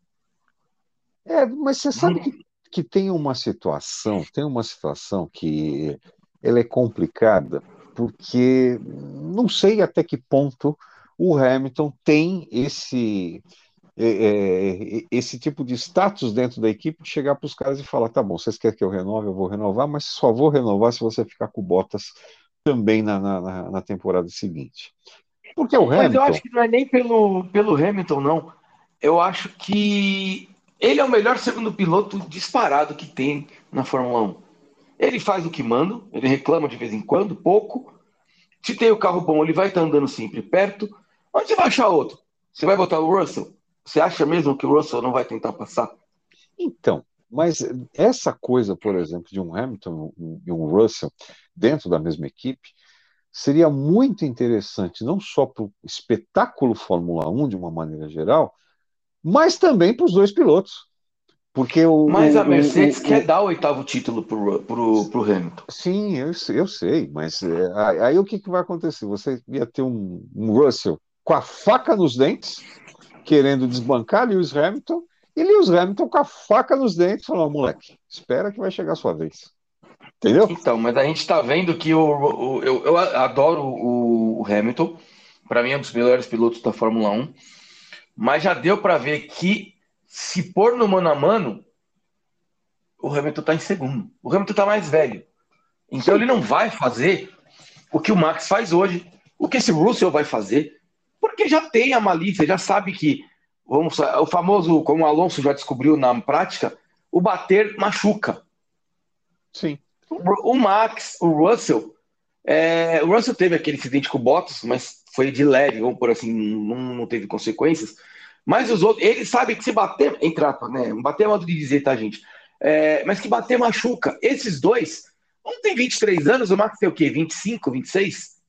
É, mas você sabe que, que tem uma situação, tem uma situação que ela é complicada, porque não sei até que ponto o Hamilton tem esse é, é, esse tipo de status dentro da equipe de chegar para os caras e falar: tá bom, vocês querem que eu renove, eu vou renovar, mas só vou renovar se você ficar com Bottas também na, na, na temporada seguinte. Porque o Hamilton. Mas eu acho que não é nem pelo, pelo Hamilton, não. Eu acho que ele é o melhor segundo piloto disparado que tem na Fórmula 1. Ele faz o que manda, ele reclama de vez em quando, pouco. Se tem o carro bom, ele vai estar andando sempre perto. Onde você vai achar outro? Você vai botar o Russell? Você acha mesmo que o Russell não vai tentar passar? Então, mas essa coisa, por exemplo, de um Hamilton e um Russell dentro da mesma equipe, seria muito interessante, não só para o espetáculo Fórmula 1 de uma maneira geral, mas também para os dois pilotos. Porque o, mas a Mercedes o, o, quer dar o oitavo título para o Hamilton. Sim, eu, eu sei, mas é, aí o que, que vai acontecer? Você ia ter um, um Russell com a faca nos dentes, querendo desbancar Lewis Hamilton, e Lewis Hamilton com a faca nos dentes, falando, moleque, espera que vai chegar a sua vez. Entendeu? Então, mas a gente está vendo que o, o eu, eu, adoro o, o Hamilton, para mim é um dos melhores pilotos da Fórmula 1, mas já deu para ver que se pôr no mano a mano, o Hamilton está em segundo. O Hamilton está mais velho. Então Sim. ele não vai fazer o que o Max faz hoje, o que esse Russell vai fazer, porque já tem a malícia, já sabe que vamos, o famoso, como o Alonso já descobriu na prática, o bater machuca. Sim. O Max, o Russell, é, o Russell teve aquele incidente com o Bottas, mas foi de leve, vamos por assim, não, não teve consequências. Mas os outros, ele sabe que se bater, entra, né? Bater é modo de dizer, tá, gente? É, mas que bater machuca. Esses dois, um tem 23 anos, o Max tem o quê? 25, 26?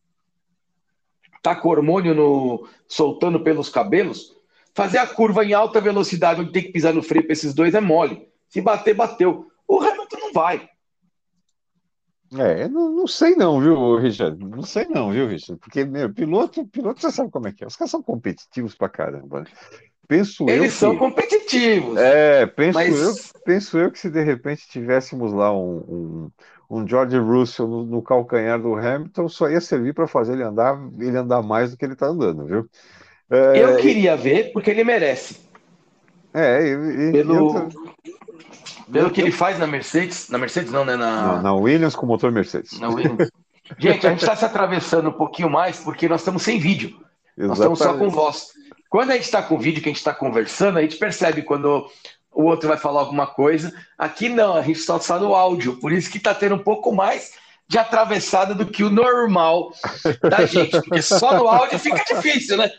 Tá com hormônio no, soltando pelos cabelos. Fazer a curva em alta velocidade, onde tem que pisar no freio para esses dois é mole. Se bater, bateu. O Hamilton não vai. É, não, não sei não, viu, Richard? Não sei não, viu, Richard? Porque, meu, piloto, piloto, você sabe como é que é. Os caras são competitivos pra caramba. Penso Eles eu que, são competitivos. É, penso, mas... eu, penso eu que se de repente tivéssemos lá um, um, um George Russell no, no, calcanhar do Hamilton, só ia servir para fazer ele andar, ele andar mais do que ele está andando, viu? É, eu queria ver, porque ele merece. É, e, e, Pelo... Pelo que ele faz na Mercedes, na Mercedes não, né? Na, na Williams com motor Mercedes. Na Williams. Gente, a gente está se atravessando um pouquinho mais porque nós estamos sem vídeo. Exatamente. Nós estamos só com voz. Quando a gente está com vídeo, que a gente está conversando, a gente percebe quando o outro vai falar alguma coisa. Aqui não, a gente só está no áudio. Por isso que está tendo um pouco mais de atravessada do que o normal da gente, porque só no áudio fica difícil, né?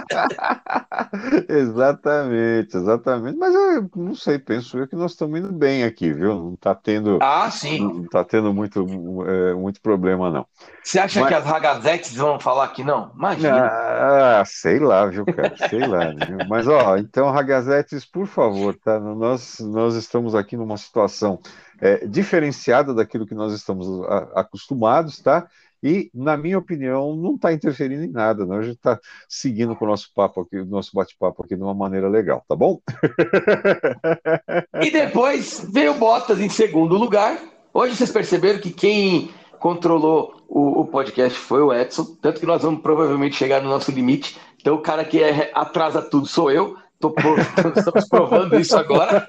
exatamente, exatamente. Mas eu não sei, penso eu que nós estamos indo bem aqui, viu? Não está tendo, ah, sim. Não está tendo muito, é, muito problema, não. Você acha Mas... que as ragazetes vão falar que não? Imagina. Ah, sei lá, viu, cara? Sei lá. Viu? Mas, ó, então, ragazetes, por favor, tá? Nós, nós estamos aqui numa situação é, diferenciada daquilo que nós estamos a, acostumados, tá? E, na minha opinião, não está interferindo em nada, não. A gente está seguindo com o nosso papo aqui, o nosso bate-papo aqui de uma maneira legal, tá bom? E depois veio Bottas em segundo lugar. Hoje vocês perceberam que quem controlou o, o, podcast foi o Edson, tanto que nós vamos provavelmente chegar no nosso limite. Então, o cara que é, atrasa tudo sou eu. Tô, estamos provando isso agora.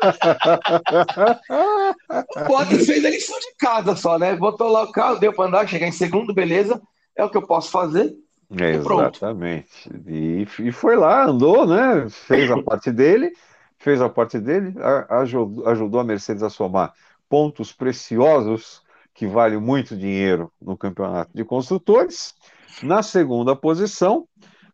o Bottas fez a lição de casa só, né? Botou lá o carro, deu para andar, chegar em segundo, beleza. É o que eu posso fazer. É, exatamente. E, e, foi lá, andou, né? Fez a parte dele, fez a parte dele, ajudou, ajudou a Mercedes a somar pontos preciosos que valem muito dinheiro no campeonato de construtores. Na segunda posição,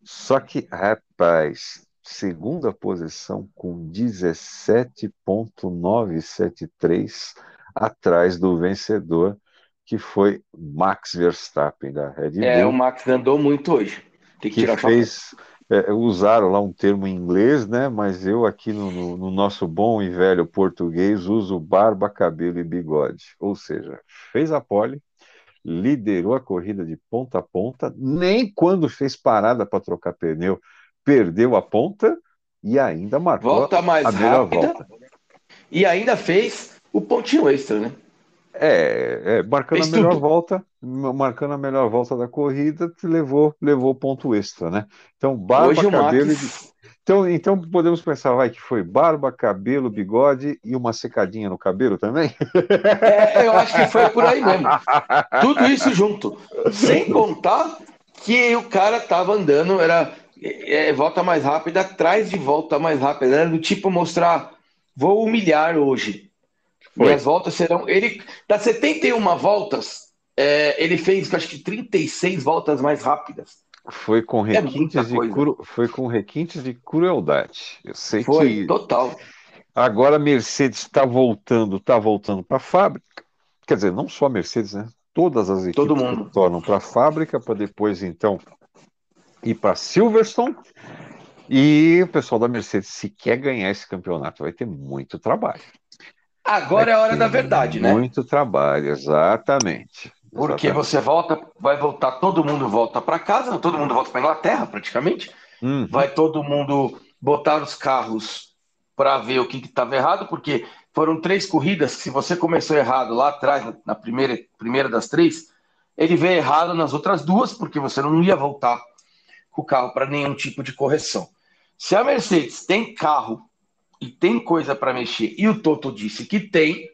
só que, rapaz, segunda posição com 17,973 atrás do vencedor, que foi Max Verstappen da Red Bull. É, o Max andou muito hoje. Tem que, que fez, é, usaram lá um termo em inglês, né? Mas eu aqui no, no, no, nosso bom e velho português uso barba, cabelo e bigode. Ou seja, fez a pole, liderou a corrida de ponta a ponta, nem quando fez parada para trocar pneu perdeu a ponta e ainda marcou volta mais a melhor rápida, volta. E ainda fez o pontinho extra, né? É, é marcando fez a melhor tudo. volta, marcando a melhor volta da corrida, levou levou ponto extra, né? Então barba, Hoje cabelo, Max... então então podemos pensar, vai que foi barba, cabelo, bigode e uma secadinha no cabelo também. É, eu acho que foi por aí mesmo. Tudo isso junto, sem contar que o cara tava andando, era é, volta mais rápida atrás de volta mais rápida, né? do tipo mostrar, vou humilhar hoje. Foi. Minhas voltas serão. Ele das 71 voltas, é, ele fez acho que 36 voltas mais rápidas. Foi com É requintes muita de cru... foi com requintes de crueldade. Eu sei Foi, que total. agora a Mercedes está voltando, está voltando para a fábrica. Quer dizer, não só a Mercedes, né? Todas as Todo equipes mundo. retornam para a fábrica para depois então ir para Silverstone. E o pessoal da Mercedes, se quer ganhar esse campeonato, vai ter muito trabalho. Agora é a hora da verdade, né? Muito trabalho, exatamente. Porque Exatamente. você volta, vai voltar, todo mundo volta para casa, todo mundo volta para Inglaterra, praticamente. Hum, Vai todo mundo botar os carros para ver o que estava errado, porque foram três corridas que, se você começou errado lá atrás, na- na primeira, primeira das três, ele veio errado nas outras duas, porque você não ia voltar com o carro para nenhum tipo de correção. Se a Mercedes tem carro e tem coisa para mexer, e o Toto disse que tem,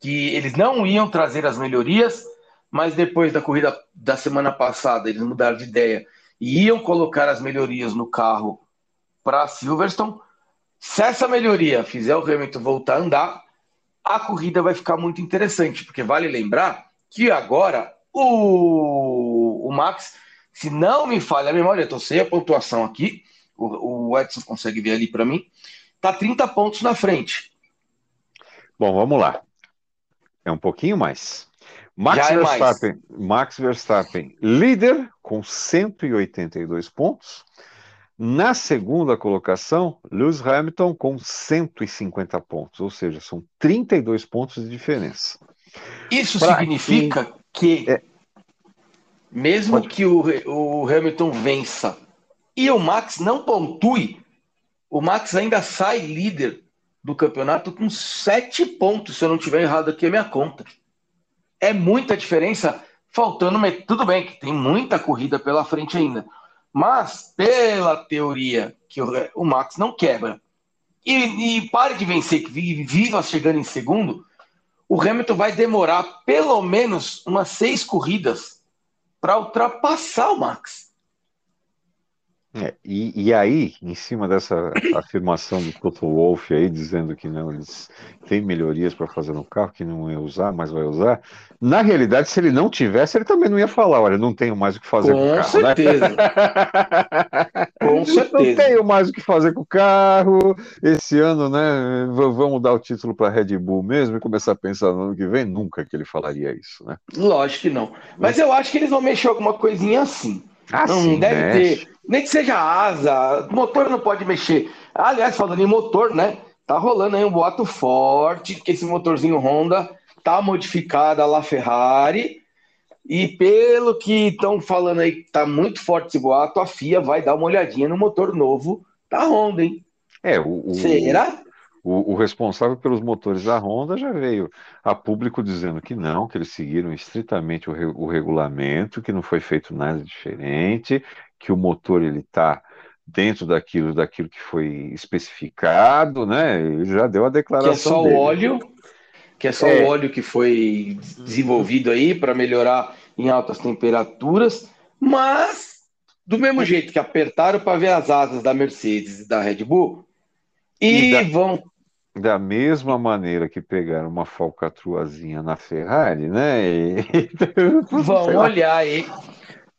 que eles não iam trazer as melhorias, mas depois da corrida da semana passada eles mudaram de ideia e iam colocar as melhorias no carro para Silverstone. Se essa melhoria fizer o Hamilton voltar a andar, a corrida vai ficar muito interessante, porque vale lembrar que agora o, o Max, se não me falha a memória, estou sem a pontuação aqui, o, o Edson consegue ver ali para mim, tá 30 pontos na frente. Bom, vamos lá. É um pouquinho mais. Max é mais. Verstappen, Max Verstappen, líder com 182 pontos. Na segunda colocação, Lewis Hamilton com 150 pontos, ou seja, são 32 pontos de diferença. Isso Pra significa que, É. mesmo Pode. que o, o Hamilton vença e o Max não pontue, o Max ainda sai líder do campeonato com sete pontos, se eu não estiver errado aqui a minha conta. É muita diferença, faltando. Tudo bem que tem muita corrida pela frente ainda, mas pela teoria que o, o Max não quebra e, e pare de vencer, que vi- viva chegando em segundo, o Hamilton vai demorar pelo menos umas seis corridas para ultrapassar o Max. É, e, e aí, em cima dessa afirmação do Toto Wolff aí, dizendo que não, eles têm melhorias para fazer no carro, que não ia usar, mas vai usar, na realidade, se ele não tivesse, ele também não ia falar, olha, não tenho mais o que fazer com, Com o carro, né? certeza. Com Não certeza. tenho mais o que fazer com o carro. Esse ano, né? Vamos dar o título para Red Bull mesmo e começar a pensar no ano que vem. Nunca que ele falaria isso, né? Lógico que não. Mas eu acho que eles vão mexer alguma coisinha assim. Ah, não sim, deve mexe. ter. Nem que seja asa, motor não pode mexer. Aliás, falando em motor, né? Tá rolando aí um boato forte que esse motorzinho Honda tá modificado a la Ferrari. E pelo que estão falando aí, tá muito forte esse boato, a FIA vai dar uma olhadinha no motor novo da Honda, hein? É, o, o, Será? O, o responsável pelos motores da Honda já veio a público dizendo que não, que eles seguiram estritamente o, re- o regulamento, que não foi feito nada diferente, que o motor ele está dentro daquilo, daquilo que foi especificado, né? Ele já deu a Que é declaração só o dele. óleo, que é só É. o óleo que foi desenvolvido aí para melhorar em altas temperaturas, mas do mesmo jeito que apertaram para ver as asas da Mercedes e da Red Bull e, E da- vão Da mesma maneira que pegaram uma falcatruazinha na Ferrari, né? E... vão olhar aí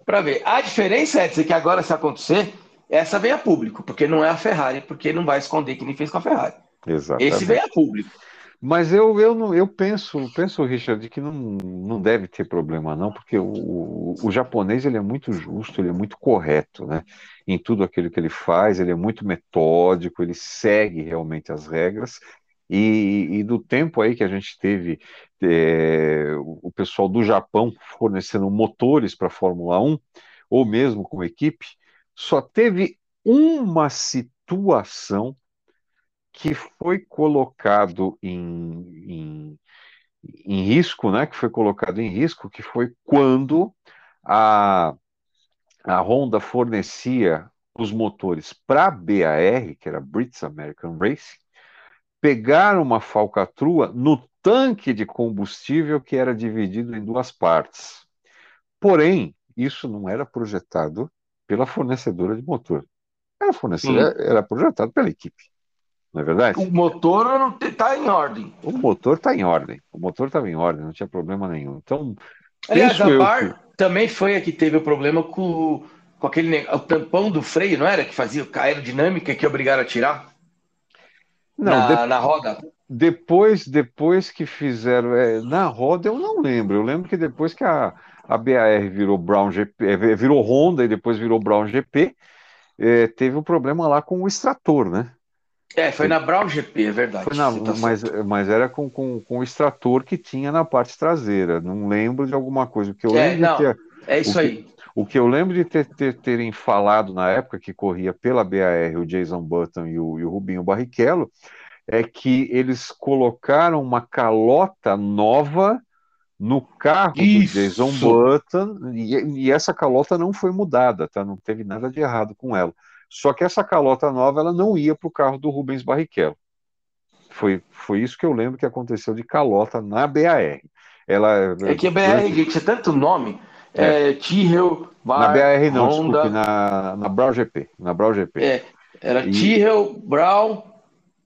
para ver. A diferença é que agora se acontecer, essa vem a público, porque não é a Ferrari, porque não vai esconder que nem fez com a Ferrari. Exatamente. Esse vem a público. Mas eu, eu, não, eu penso, penso, Richard, que não, não deve ter problema, não, porque o, o, o japonês ele é muito justo, ele é muito correto, né? Em tudo aquilo que ele faz, ele é muito metódico, ele segue realmente as regras. E, e do tempo aí que a gente teve é, o pessoal do Japão fornecendo motores para a Fórmula 1, ou mesmo com equipe, só teve uma situação que foi colocado em, em, em risco, né? Que foi colocado em risco, que foi quando a, a Honda fornecia os motores para a BAR, que era British American Racing, pegaram uma falcatrua no tanque de combustível que era dividido em duas partes. Porém, isso não era projetado pela fornecedora de motor. Era, fornecedora, era projetado pela equipe. Não é verdade? O motor não está em ordem. O motor está em ordem. O motor estava em ordem, não tinha problema nenhum. Então, Aliás, a eu Bar que- também foi a que teve o problema com, com aquele o tampão do freio, não era? Que fazia a aerodinâmica que obrigaram a tirar? Não, na, de- na roda. depois, depois que fizeram. é, na roda eu não lembro. Eu lembro que depois que a, a BAR virou Brown GP, é, virou Honda e depois virou Brown GP, é, teve um problema lá com o extrator, né? É, foi na Brown GP, é verdade. Na- tá mas, certo. mas era com, com, com o extrator que tinha na parte traseira. Não lembro de alguma coisa. Que eu É, lembro não. ter, É isso o que- aí. o que eu lembro de ter, ter- terem falado na época que corria pela BAR o Jason Button e o, e o Rubinho Barrichello é que eles colocaram uma calota nova no carro do Isso. Jason Button e, e essa calota não foi mudada, tá? Não teve nada de errado com ela. Só que essa calota nova ela não ia para o carro do Rubens Barrichello. Foi, foi isso que eu lembro que aconteceu de calota na BAR. Ela, É que a BR, gente, é tanto nome. É, Tyrrell, na VAR, BR não, Honda. desculpe, na, na Brown GP. Na Brown GP. É, era E- Tyrrell, Brown.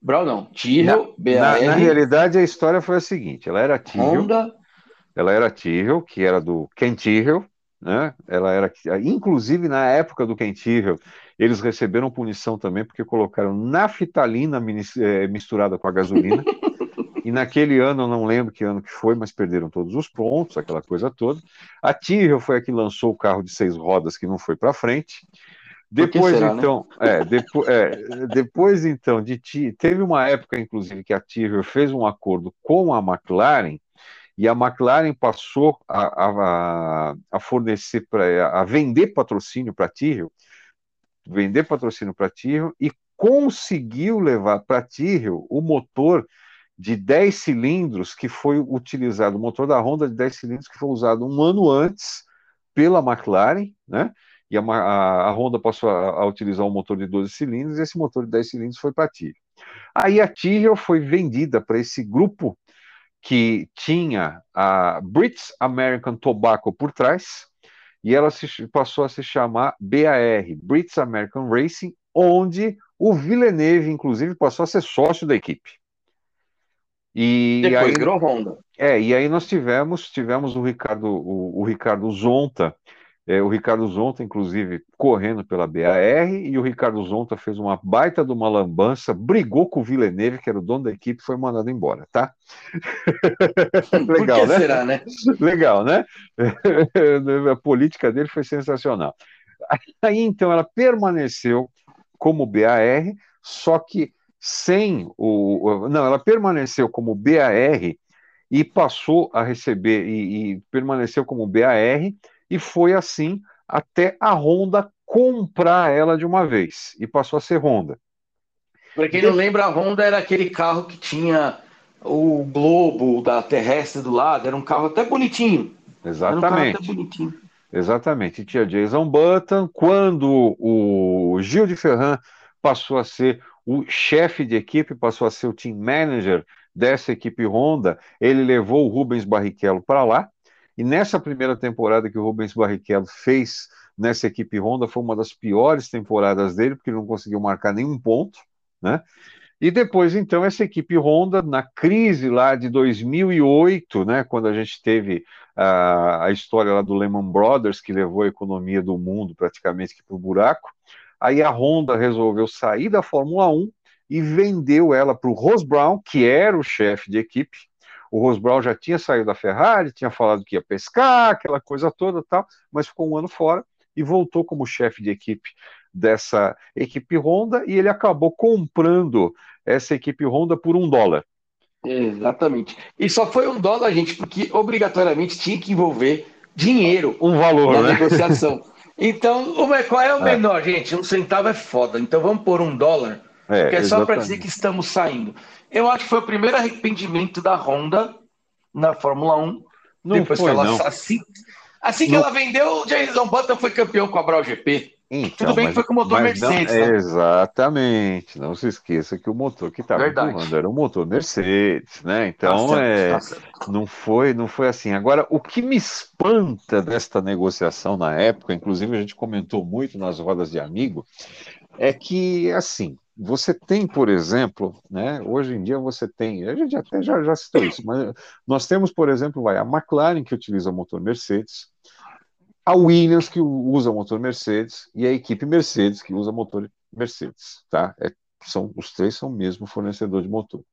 Brown não. Tyrrell, BR, Na, na realidade, a história foi a seguinte: ela era Tyrrell, Honda. ela era Tyrrell, que era do Ken Tyrrell, né? Ela era, inclusive na época do Ken Tyrrell, eles receberam punição também porque colocaram naftalina eh, misturada com a gasolina. E naquele ano, eu não lembro que ano que foi, mas perderam todos os pontos, aquela coisa toda. A Tyrrell foi a que lançou o carro de seis rodas que não foi para frente. Depois, será, né? então, é, depo- é, depois, então, de Ti- teve uma época, inclusive, que a Tyrrell fez um acordo com a McLaren e a McLaren passou a, a- a fornecer para a vender patrocínio para a Tyrrell, vender patrocínio para Tyrrell e conseguiu levar para Tyrrell o motor de 10 cilindros que foi utilizado, o motor da Honda de 10 cilindros que foi usado um ano antes pela McLaren, né? E a, a- a Honda passou a, a utilizar um motor de 12 cilindros, e esse motor de 10 cilindros foi para a Tyrrell. Aí a Tyrrell foi vendida para esse grupo que tinha a British American Tobacco por trás, e ela se- passou a se chamar BAR, British American Racing, onde o Villeneuve, inclusive, passou a ser sócio da equipe. E Depois aí, virou Honda. é, e aí nós tivemos, tivemos o Ricardo, o, o Ricardo Zonta, é, o Ricardo Zonta, inclusive, correndo pela BAR, e o Ricardo Zonta fez uma baita de uma lambança, brigou com o Villeneuve, que era o dono da equipe, e foi mandado embora, tá? Por Legal, que né? será, né? Legal, né? A política dele foi sensacional. Aí então ela permaneceu como BAR, só que sem o. o- Não, ela permaneceu como BAR e passou a receber, e, e permaneceu como BAR, e foi assim até a Honda comprar ela de uma vez, e passou a ser Honda. Pra quem não lembra, a Honda era aquele carro que tinha o globo da terrestre do lado, era um carro até bonitinho. Era um Exatamente. até bonitinho. Exatamente. E Tinha Jason Button. Quando o Gil de Ferran passou a ser o chefe de equipe, passou a ser o team manager dessa equipe Honda, ele levou o Rubens Barrichello para lá. E nessa primeira temporada que o Rubens Barrichello fez nessa equipe Honda, foi uma das piores temporadas dele, porque ele não conseguiu marcar nenhum ponto, né? E depois, então, essa equipe Honda, na crise lá de 2008, né, quando a gente teve a, a história lá do Lehman Brothers, que levou a economia do mundo praticamente para o buraco, aí a Honda resolveu sair da Fórmula 1 e vendeu ela para o Ross Brown, que era o chefe de equipe. O Ross Brown já tinha saído da Ferrari, tinha falado que ia pescar, aquela coisa toda tal, mas ficou um ano fora e voltou como chefe de equipe dessa equipe Honda e ele acabou comprando essa equipe Honda por um dólar. Exatamente. E só foi um dólar, gente, porque obrigatoriamente tinha que envolver dinheiro Um valor, na né? negociação. Então, qual é o É. menor, gente? Um centavo é foda. Então vamos pôr um dólar, É, que é só para dizer que estamos saindo. Eu acho que foi o primeiro arrependimento da Honda na Fórmula 1. Não depois foi, que ela não. assim, assim que Não. ela vendeu, o Jason Button foi campeão com a Brown GP. Então, Tudo bem que mas- foi com motor mas não- Mercedes, né? Exatamente. Não se esqueça que o motor que estava empurrando era um motor Mercedes, né? Tá Então, certo, é, tá não foi, não foi assim. Agora, o que me espanta desta negociação na época, inclusive a gente comentou muito nas rodas de amigo, é que, assim, você tem, por exemplo, né, hoje em dia você tem, a gente até já, já citou isso, mas nós temos, por exemplo, vai, a McLaren que utiliza motor Mercedes, a Williams que usa motor Mercedes e a equipe Mercedes que usa motor Mercedes, tá? É, são, os três são o mesmo fornecedor de motor.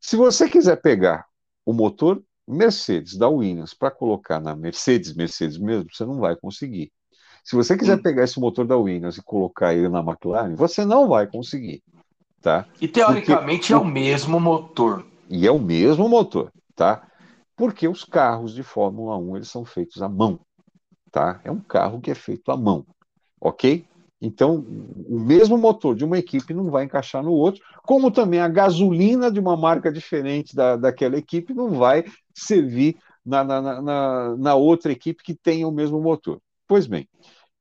Se você quiser pegar o motor Mercedes da Williams para colocar na Mercedes, Mercedes mesmo, você não vai conseguir. Se você quiser pegar esse motor da Williams e colocar ele na McLaren, você não vai conseguir, tá? E teoricamente Porque... é o mesmo motor. E é o mesmo motor, tá? Porque os carros de Fórmula 1 eles são feitos à mão, tá? É um carro que é feito à mão, ok? Então, o mesmo motor de uma equipe não vai encaixar no outro, como também a gasolina de uma marca diferente da, daquela equipe não vai servir na, na, na, na outra equipe que tenha o mesmo motor. Pois bem,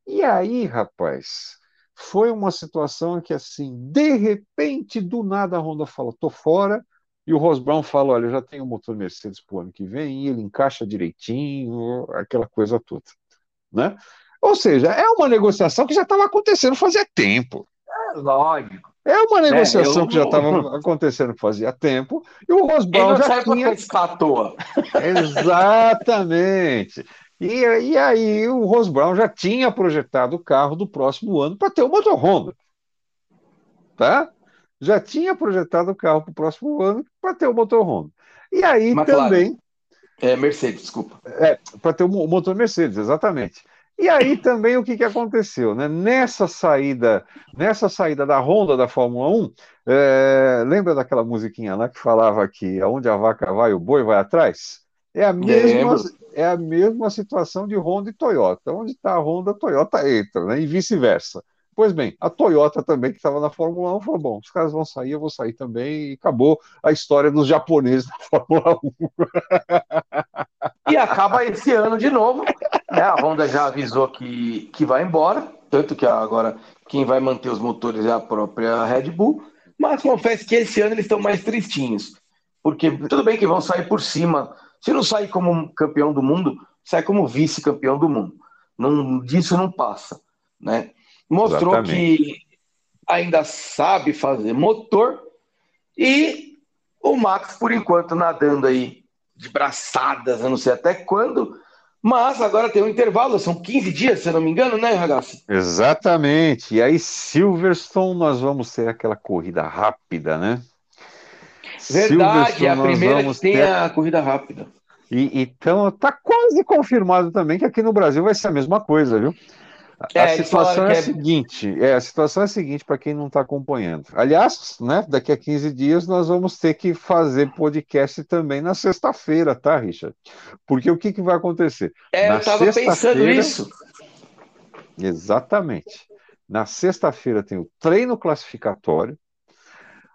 e aí, rapaz, foi uma situação que, assim, de repente, do nada a Honda fala, tô fora, e o Ross Brown fala, olha, eu já tenho o motor Mercedes para o ano que vem, e ele encaixa direitinho, aquela coisa toda, né? Ou seja, é uma negociação que já estava acontecendo fazia tempo. É lógico. É uma negociação é, eu... que já estava acontecendo fazia tempo, e o Ross Brown já tinha. Escatou. Exatamente. E, e aí o Ross Brown já tinha projetado o carro do próximo ano para ter o motor Honda. Tá? Já tinha projetado o carro para o próximo ano para ter o motor Honda. E aí também. É Mercedes, desculpa. É, para ter o motor Mercedes, exatamente. E aí também o que, que aconteceu, né? Nessa saída, nessa saída da Honda da Fórmula 1, é, lembra daquela musiquinha lá que falava que aonde a vaca vai, o boi vai atrás? É a mesma, é a mesma situação de Honda e Toyota. Onde está a Honda, a Toyota entra, né? E vice-versa. Pois bem, a Toyota também, que estava na Fórmula 1, falou: bom, os caras vão sair, eu vou sair também, e acabou a história dos japoneses na Fórmula 1. E acaba esse ano de novo, né? A Honda já avisou que, que vai embora, tanto que agora quem vai manter os motores é a própria Red Bull, mas confesso que esse ano eles estão mais tristinhos, porque tudo bem que vão sair por cima, se não sair como campeão do mundo, sai como vice-campeão do mundo. Não, disso não passa, né? Mostrou Exatamente. que ainda sabe fazer motor e o Max, por enquanto, nadando aí de braçadas, eu não sei até quando, mas agora tem um intervalo, são 15 dias, se eu não me engano, né, Ragazzi? Exatamente. E aí, Silverstone, nós vamos ter aquela corrida rápida, né? Verdade, é a primeira que tem ter... a corrida rápida. E, então, tá quase confirmado também que aqui no Brasil vai ser a mesma coisa, viu? É, a situação é a é... seguinte, é, a situação é a seguinte para quem não está acompanhando. Aliás, né, daqui a 15 dias nós vamos ter que fazer podcast também na sexta-feira, tá, Richard? Porque o que, que vai acontecer? É, na eu estava pensando isso. Exatamente. Na sexta-feira tem o treino classificatório.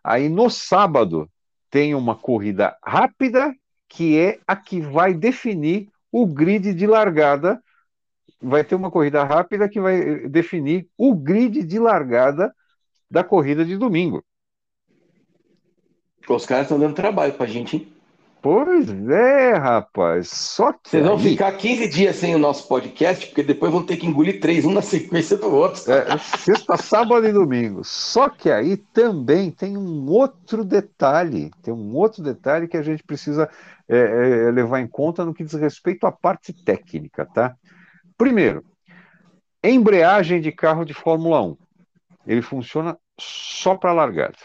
Aí no sábado tem uma corrida rápida, que é a que vai definir o grid de largada vai ter uma corrida rápida que vai definir o grid de largada da corrida de domingo. Os caras estão dando trabalho pra gente, hein? Pois é, rapaz. Só que. Vocês vão aí... ficar 15 dias sem o nosso podcast, porque depois vão ter que engolir três, um na sequência do outro. É, sexta, sábado e domingo. Só que aí também tem um outro detalhe. Tem um outro detalhe que a gente precisa é, é, levar em conta no que diz respeito à parte técnica, tá? Primeiro, embreagem de carro de Fórmula 1. Ele funciona só para largada.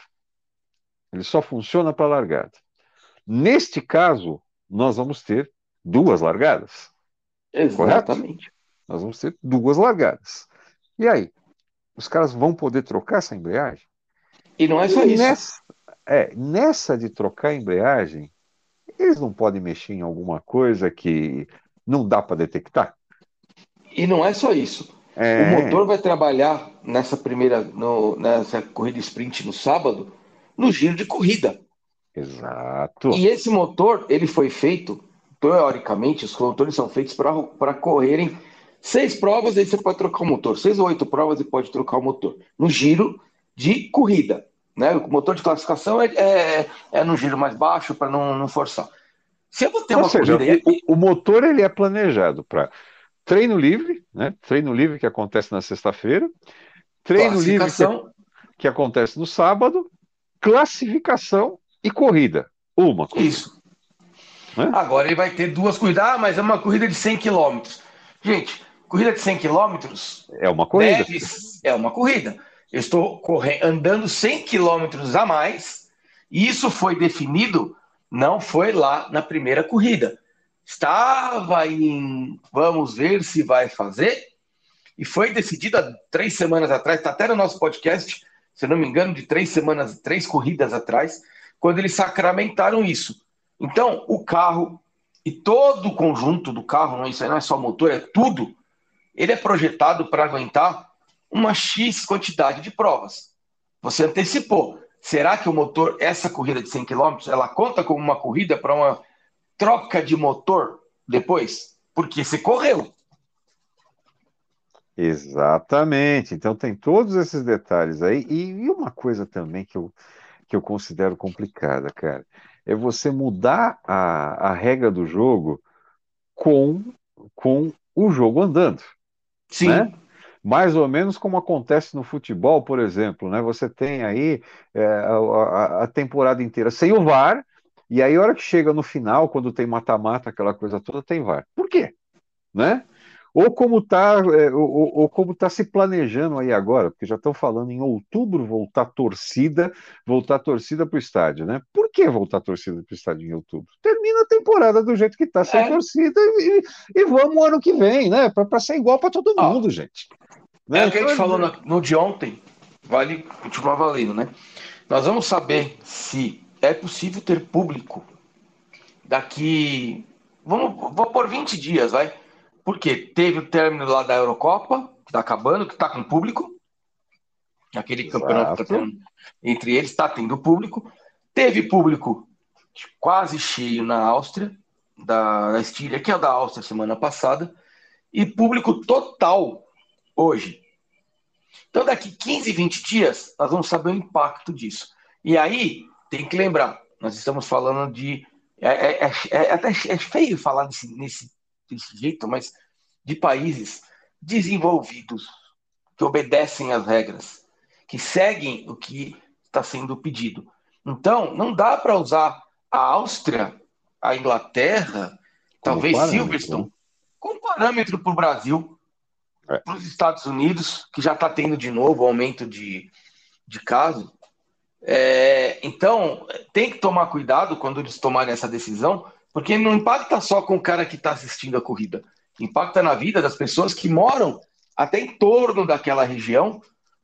Ele só funciona para largada. Neste caso, nós vamos ter duas largadas. Exatamente. Correto? Nós vamos ter duas largadas. E aí? Os caras vão poder trocar essa embreagem? E não é só e isso. Nessa, é, nessa de trocar a embreagem, eles não podem mexer em alguma coisa que não dá para detectar? E não é só isso. É... O motor vai trabalhar nessa primeira, no, nessa corrida sprint no sábado, no giro de corrida. Exato. E esse motor, ele foi feito, teoricamente, os motores são feitos para correrem seis provas, aí você pode trocar o motor. Seis ou oito provas e pode trocar o motor. No giro de corrida. Né? O motor de classificação é, é, é no giro mais baixo para não, não forçar. Se eu vou ter Ou uma seja, corrida. O, o motor ele é planejado para treino livre, né? Treino livre que acontece na sexta-feira, treino livre que, que, acontece no sábado, classificação e corrida. Uma corrida. Isso. Né? Agora ele vai ter duas corridas, ah, mas é uma corrida de 100 km. Gente, Corrida de 100 quilômetros É uma corrida. deve- é uma corrida. Eu estou correndo, andando 100 quilômetros a mais, e isso foi definido, não foi lá na primeira corrida. Estava em vamos ver se vai fazer, e foi decidido há três semanas atrás, está até no nosso podcast, se não me engano, de três semanas, três corridas atrás, quando eles sacramentaram isso. Então, o carro e todo o conjunto do carro, não, isso aí não é só motor, é tudo, ele é projetado para aguentar uma X quantidade de provas. Você antecipou. Será que o motor, essa corrida de 100 km, ela conta como uma corrida para uma troca de motor depois? Porque você correu. Exatamente. Então tem todos esses detalhes aí. E, e uma coisa também que eu, que eu considero complicada, cara, é você mudar a, a regra do jogo com, com o jogo andando. Sim. né? Mais ou menos como acontece no futebol, por exemplo, né? Você tem aí é, a, a- temporada inteira sem o VAR, e aí a hora que chega no final, quando tem mata-mata, aquela coisa toda, tem VAR. Por quê? Né? Ou como está ou, ou como tá se planejando aí agora, porque já estão falando em outubro voltar torcida, voltar torcida para o estádio, né? Por que voltar torcida para o estádio em outubro? Termina a temporada do jeito que está, sem É. torcida, e, e vamos ano que vem, né? Para ser igual para todo Ó, mundo, gente. É Né? o que a gente falou no, no de ontem, vale continuar valendo, né? Nós vamos saber se é possível ter público daqui. Vamos, vou por 20 dias, vai. Porque teve o término lá da Eurocopa, que está acabando, que está com público. Aquele campeonato que tá Exato. tendo, entre eles está tendo público. Teve público quase cheio na Áustria, da, da Estíria, que é o da Áustria semana passada, e público total hoje. Então, daqui 15, 20 dias, nós vamos saber o impacto disso. E aí, tem que lembrar, nós estamos falando de. É, é- é- é até é feio falar desse, nesse, desse jeito, mas de países desenvolvidos, que obedecem às regras, que seguem o que está sendo pedido. Então, não dá para usar a Áustria, a Inglaterra, Como talvez parâmetro, Silverstone, como parâmetro para o Brasil, É. para os Estados Unidos, que já está tendo de novo aumento de, de casos. É, então, tem que tomar cuidado quando eles tomarem essa decisão, porque não impacta só com o cara que está assistindo a corrida, impacta na vida das pessoas que moram até em torno daquela região,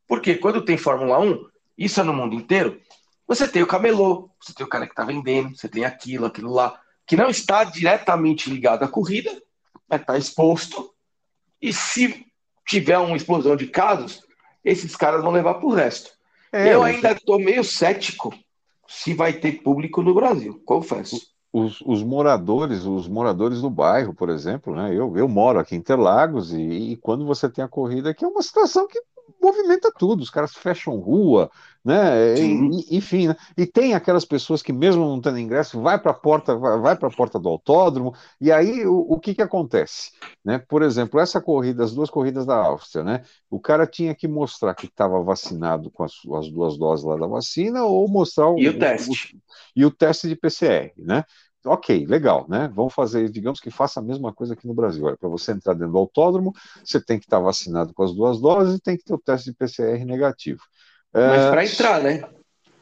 porque quando tem Fórmula 1, isso é no mundo inteiro, você tem o camelô, você tem o cara que está vendendo, você tem aquilo, aquilo lá, que não está diretamente ligado à corrida, mas está exposto, e se tiver uma explosão de casos, esses caras vão levar para o resto. É, Eu ainda estou meio cético se vai ter público no Brasil, confesso. Os, os moradores, os moradores do bairro, por exemplo, né? Eu, eu moro aqui em Interlagos e, e quando você tem a corrida, que é uma situação que movimenta tudo, os caras fecham rua, né? E- enfim, né? E tem aquelas pessoas que mesmo não tendo ingresso, vai para a porta, vai, para a porta do autódromo, e aí o, o que que acontece, né? Por exemplo, essa corrida, as duas corridas da Áustria, né? O cara tinha que mostrar que estava vacinado com as, as duas doses lá da vacina ou mostrar o, E o teste? e o teste de PCR, né? Ok, legal, né? Vamos fazer, digamos que faça a mesma coisa aqui no Brasil. Olha, para você entrar dentro do autódromo, você tem que estar vacinado com as duas doses e tem que ter o teste de PCR negativo. Mas É, para entrar, né?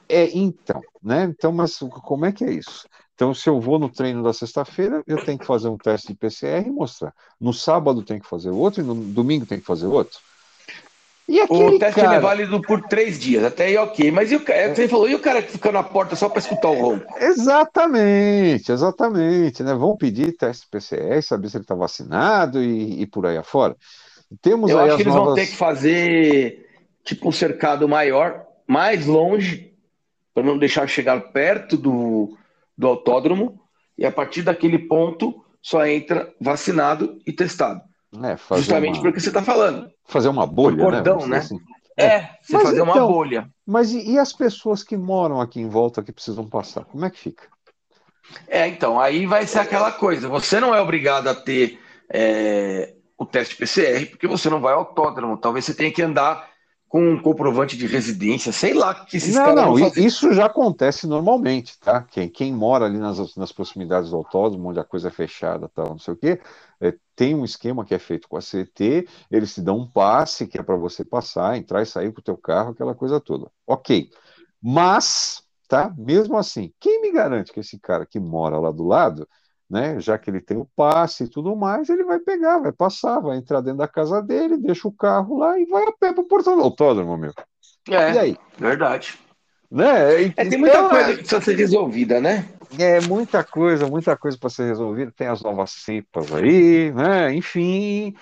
é, então, né? Então, mas como é que é isso? Então, se eu vou no treino da sexta-feira, eu tenho que fazer um teste de PCR e mostrar. No sábado tem que fazer outro e no domingo tem que fazer outro. E O teste é cara, válido por três dias, até aí ok. Mas e o, é você falou, e o cara que fica na porta só para escutar o ronco? Exatamente, exatamente, né? Vão pedir teste PCR, saber se ele está vacinado e, e por aí afora. Temos Eu acho as que eles vão novas. ter que fazer tipo um cercado maior, mais longe, para não deixar chegar perto do, do autódromo, e a partir daquele ponto só entra vacinado e testado. É, Justamente uma, pelo que você está falando. fazer uma bolha, né? cordão, dizer né? assim. É, você Mas fazer uma então- bolha. Mas e, e as pessoas que moram aqui em volta que precisam passar? Como é que fica? É, então, aí vai ser aquela coisa. Você não é obrigado a ter é, o teste PCR, porque você não vai ao autódromo. Talvez você tenha que andar com um comprovante de residência, sei lá que esses não, caras não, fazer. isso já acontece normalmente, tá? Quem, quem mora ali nas, nas proximidades do autódromo, onde a coisa é fechada, tal, não sei o quê, é, tem um esquema que é feito com a CET, eles te dão um passe que é para você passar, entrar e sair com o teu carro, aquela coisa toda. Ok. Mas, tá? Mesmo assim, quem me garante que esse cara que mora lá do lado né? Já que ele tem o passe e tudo mais, ele vai pegar, vai passar, vai entrar dentro da casa dele, deixa o carro lá e vai a pé para o portão do autódromo, meu. É, e aí? verdade. Né? É, tem muita então, coisa que precisa ser resolvida, né? É muita coisa, muita coisa para ser resolvida. Tem as novas cepas aí, né? Enfim,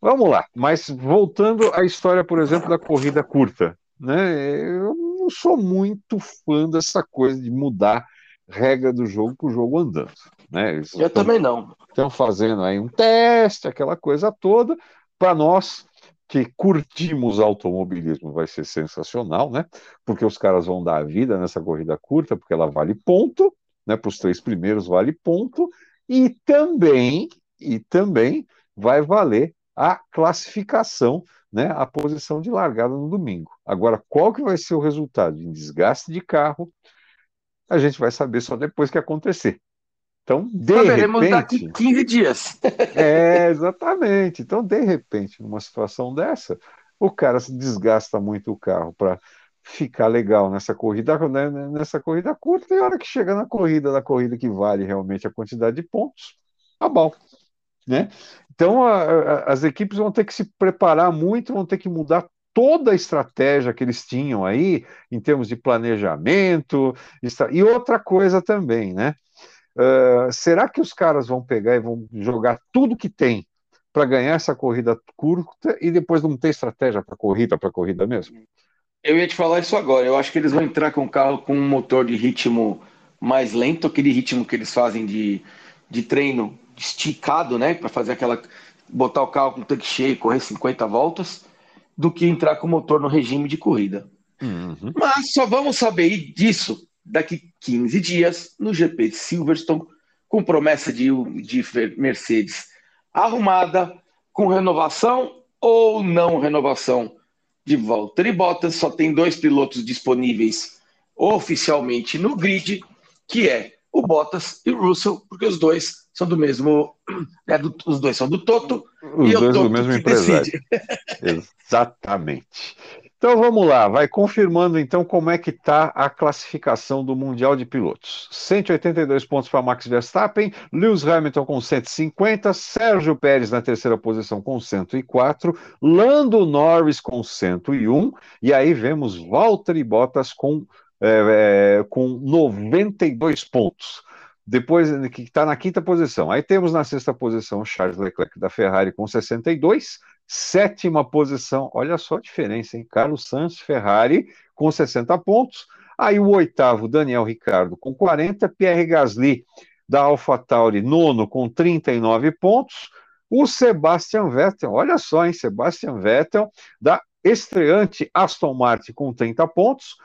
vamos lá. Mas voltando à história, por exemplo, da corrida curta, né? Eu não sou muito fã dessa coisa de mudar regra do jogo com o jogo andando. Né? Eles Eu também não. Estão fazendo aí um teste, aquela coisa toda. Para nós que curtimos automobilismo, vai ser sensacional, né? Porque os caras vão dar a vida nessa corrida curta, porque ela vale ponto, né? Para os três primeiros vale ponto, e também, e também vai valer a classificação, né? A posição de largada no domingo. Agora, qual que vai ser o resultado em desgaste de carro? A gente vai saber só depois que acontecer. Então, de Saberemos repente. daqui 15 dias. é, exatamente. Então, de repente, numa situação dessa, o cara se desgasta muito o carro para ficar legal nessa corrida, né, nessa corrida curta, e a hora que chega na corrida, na corrida que vale realmente a quantidade de pontos, tá bom. Né? Então, a, a, as equipes vão ter que se preparar muito, vão ter que mudar toda a estratégia que eles tinham aí, em termos de planejamento, e outra coisa também, né? Uh, será que os caras vão pegar e vão jogar tudo que tem para ganhar essa corrida curta e depois não ter estratégia para corrida, para corrida mesmo? Eu ia te falar isso agora. Eu acho que eles vão entrar com o carro com um motor de ritmo mais lento, aquele ritmo que eles fazem de, de treino esticado, né? Para fazer aquela. botar o carro com o tanque cheio, correr 50 voltas, do que entrar com o motor no regime de corrida. Uhum. Mas só vamos saber disso daqui 15 dias no GP de Silverstone, com promessa de, de Mercedes arrumada, com renovação ou não renovação de Valtteri Bottas. Só tem dois pilotos disponíveis oficialmente no grid, que é o Bottas e o Russell, porque os dois são do mesmo. É do, os dois são do Toto. Os e dois do mesmo empresário. Exatamente. Então vamos lá, vai confirmando então como é que está a classificação do Mundial de Pilotos. 182 pontos para Max Verstappen, Lewis Hamilton com 150, Sérgio Pérez na terceira posição com 104, Lando Norris com 101, e aí vemos Valtteri Bottas com, é, é, com 92 pontos depois que está na quinta posição. Aí temos na sexta posição Charles Leclerc da Ferrari com 62, Sétima posição, olha só a diferença, hein? Carlos Sainz Ferrari com 60 pontos. Aí o oitavo, Daniel Ricardo com 40. Pierre Gasly da AlphaTauri, nono com 39 pontos. O Sebastian Vettel, olha só, hein? Sebastian Vettel da estreante Aston Martin com 30 pontos.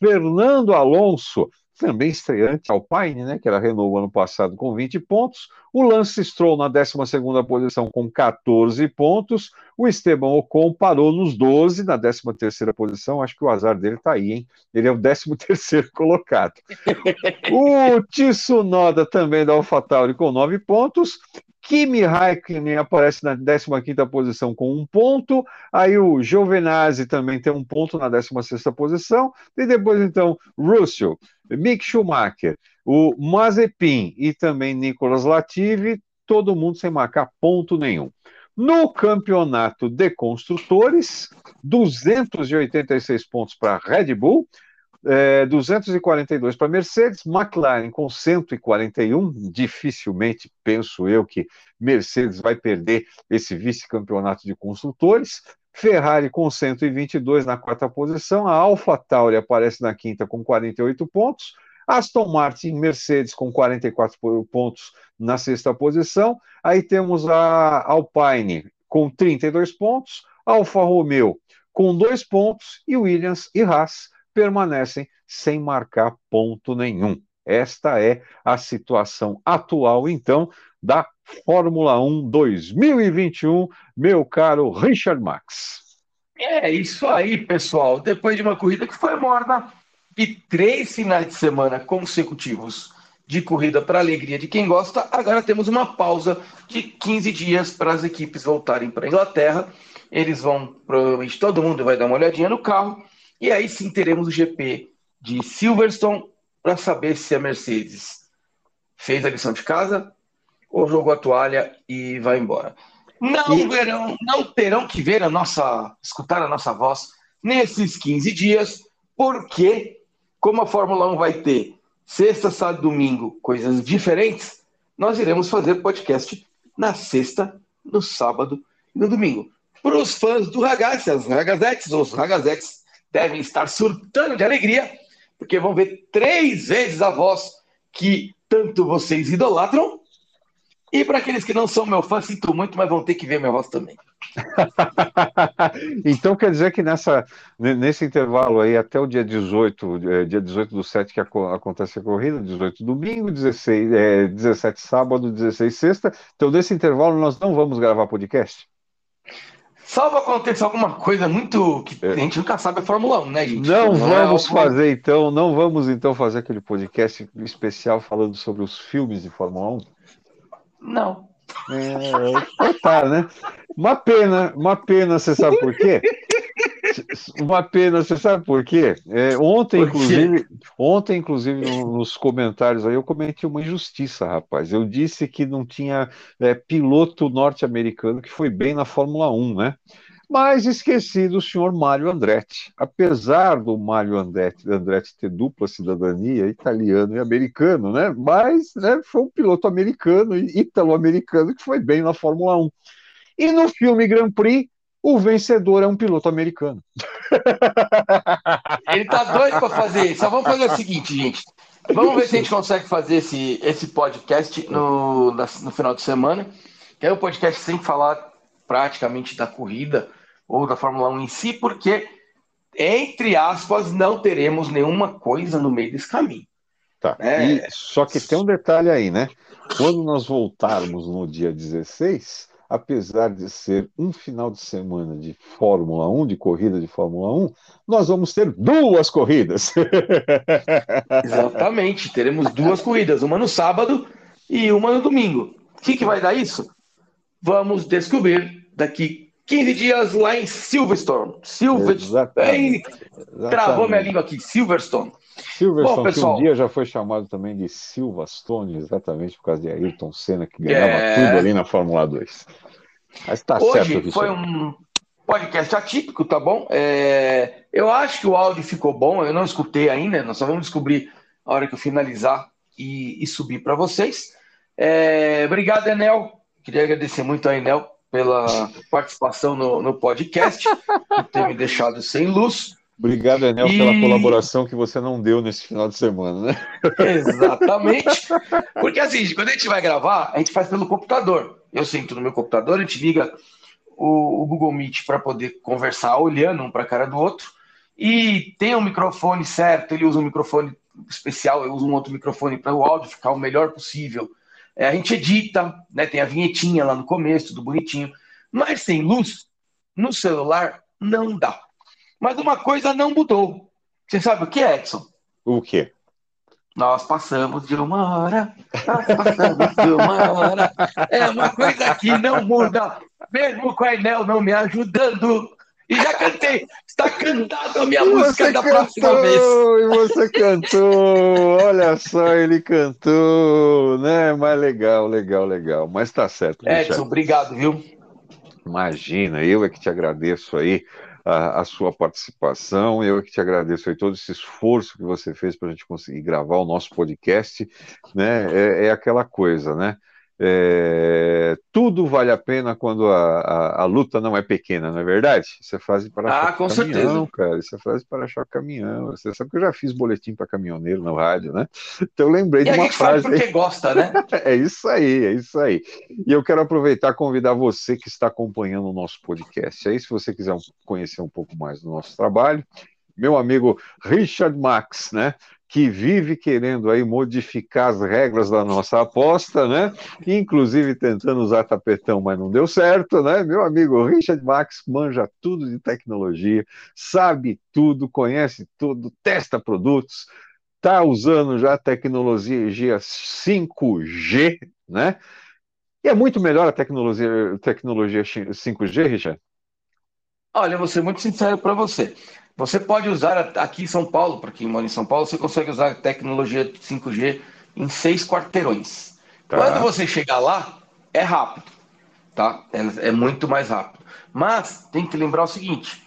Fernando Alonso também estreante Alpine, né, que era Renault ano passado com 20 pontos, o Lance Stroll na 12ª posição com 14 pontos, o Esteban Ocon parou nos 12, na 13ª posição, acho que o azar dele tá aí, hein, ele é o 13º colocado. o Tsunoda também da AlphaTauri com 9 pontos, Kimi Raikkonen aparece na 15ª posição com um ponto, aí o Giovinazzi também tem um ponto na 16ª posição, e depois então Russell, Mick Schumacher, o Mazepin e também Nicolas Latifi, todo mundo sem marcar ponto nenhum. No campeonato de construtores, 286 pontos para Red Bull, é, 242 para Mercedes, McLaren com 141. Dificilmente penso eu que Mercedes vai perder esse vice-campeonato de construtores. Ferrari com 122 na quarta posição, a AlphaTauri aparece na quinta com 48 pontos, Aston Martin, Mercedes com 44 pontos na sexta posição, aí temos a Alpine com 32 pontos, Alfa Romeo com dois pontos e Williams e Haas permanecem sem marcar ponto nenhum. Esta é a situação atual, então, da Fórmula 1 2021, meu caro Richard Max. É isso aí, pessoal. Depois de uma corrida que foi morna e três finais de semana consecutivos de corrida para alegria de quem gosta, agora temos uma pausa de 15 dias para as equipes voltarem para a Inglaterra. Eles vão, provavelmente todo mundo vai dar uma olhadinha no carro, e aí sim teremos o GP de Silverstone para saber se a Mercedes fez a lição de casa ou jogou a toalha e vai embora. Não e... verão, não terão que ver a nossa, escutar a nossa voz nesses 15 dias, porque como a Fórmula 1 vai ter sexta, sábado, domingo, coisas diferentes, nós iremos fazer podcast na sexta, no sábado e no domingo. Para os fãs do Ragazzi, as Ragazettes, os Ragazettes devem estar surtando de alegria, porque vão ver três vezes a voz que tanto vocês idolatram e para aqueles que não são meu fã, sinto muito, mas vão ter que ver minha voz também. então quer dizer que nessa, nesse intervalo aí, até o dia 18, é, dia 18 do 7 que acontece a corrida, 18 domingo, 16, é, 17 sábado, 16 sexta. Então, nesse intervalo, nós não vamos gravar podcast? Salvo aconteça alguma coisa muito que é. a gente nunca sabe a Fórmula 1, né, gente? Não, não é vamos é fazer então, não vamos então fazer aquele podcast especial falando sobre os filmes de Fórmula 1. Não. É, tá, né? Uma pena, uma pena, você sabe por quê? Uma pena, você sabe por quê? É, ontem, por quê? inclusive, ontem, inclusive, nos comentários aí, eu cometi uma injustiça, rapaz. Eu disse que não tinha é, piloto norte-americano que foi bem na Fórmula 1, né? Mas esqueci do senhor Mário Andretti. Apesar do Mário Andretti, Andretti ter dupla cidadania, italiano e americano, né? Mas né, foi um piloto americano italo-americano que foi bem na Fórmula 1. E no filme Grand Prix, o vencedor é um piloto americano. Ele tá doido para fazer isso. Só vamos fazer o seguinte, gente. Vamos ver se a gente consegue fazer esse, esse podcast no, no final de semana. Que é o podcast sem falar praticamente da corrida ou da Fórmula 1 em si, porque, entre aspas, não teremos nenhuma coisa no meio desse caminho. Tá. É... só que tem um detalhe aí, né? Quando nós voltarmos no dia 16, apesar de ser um final de semana de Fórmula 1, de corrida de Fórmula 1, nós vamos ter duas corridas. Exatamente, teremos duas corridas, uma no sábado e uma no domingo. O que, que vai dar isso? Vamos descobrir daqui 15 dias lá em Silverstone. Silverstone. Travou minha língua aqui, Silverstone. Silverstone, Bom, pessoal, que um dia já foi chamado também de Silverstone, exatamente por causa de Ayrton Senna, que ganhava é... tudo ali na Fórmula 2. Mas tá Hoje certo, foi um podcast atípico, tá bom? É... Eu acho que o áudio ficou bom, eu não escutei ainda, nós só vamos descobrir a hora que eu finalizar e, e subir para vocês. É... Obrigado, Enel. Queria agradecer muito a Enel pela participação no, no podcast, por ter me deixado sem luz. Obrigado, Enel, e... pela colaboração que você não deu nesse final de semana, né? Exatamente. Porque assim, quando a gente vai gravar, a gente faz pelo computador. Eu sento no meu computador, a gente liga o, o Google Meet para poder conversar olhando um para a cara do outro. E tem um microfone certo, ele usa um microfone especial, eu uso um outro microfone para o áudio ficar o melhor possível. É, a gente edita, né, tem a vinhetinha lá no começo, tudo bonitinho. Mas sem luz, no celular, não dá. Mas uma coisa não mudou. Você sabe o que, Edson? O quê? Nós passamos de uma hora, nós passamos de uma hora. É uma coisa que não muda, mesmo com a Enel não me ajudando. E já cantei. Está cantado a minha e música da cantou, próxima vez. E você cantou. Olha só, ele cantou, né? Mas legal, legal, legal. Mas tá certo. Edson, obrigado, viu? Imagina, eu é que te agradeço aí a, a, sua participação, eu é que te agradeço aí todo esse esforço que você fez para a gente conseguir gravar o nosso podcast, né? É, é aquela coisa, né? É, tudo vale a pena quando a, a, a, luta não é pequena, não é verdade? Isso é frase para ah, com caminhão, certeza. cara. Isso é frase para choque caminhão. Você sabe que eu já fiz boletim para caminhoneiro no rádio, né? Então eu lembrei e de uma frase. Faz porque gosta, né? é isso aí, é isso aí. E eu quero aproveitar e convidar você que está acompanhando o nosso podcast. Aí, se você quiser conhecer um pouco mais do nosso trabalho, meu amigo Richard Max, né? Que vive querendo aí modificar as regras da nossa aposta, né? Inclusive tentando usar tapetão, mas não deu certo, né? Meu amigo Richard Max manja tudo de tecnologia, sabe tudo, conhece tudo, testa produtos, está usando já a tecnologia 5G, né? E é muito melhor a tecnologia, tecnologia 5G, Richard? Olha, eu vou ser muito sincero para você. Você pode usar aqui em São Paulo, para quem mora em São Paulo, você consegue usar a tecnologia 5G em seis quarteirões. Tá. Quando você chegar lá, é rápido, tá? É, é, muito mais rápido. Mas tem que lembrar o seguinte: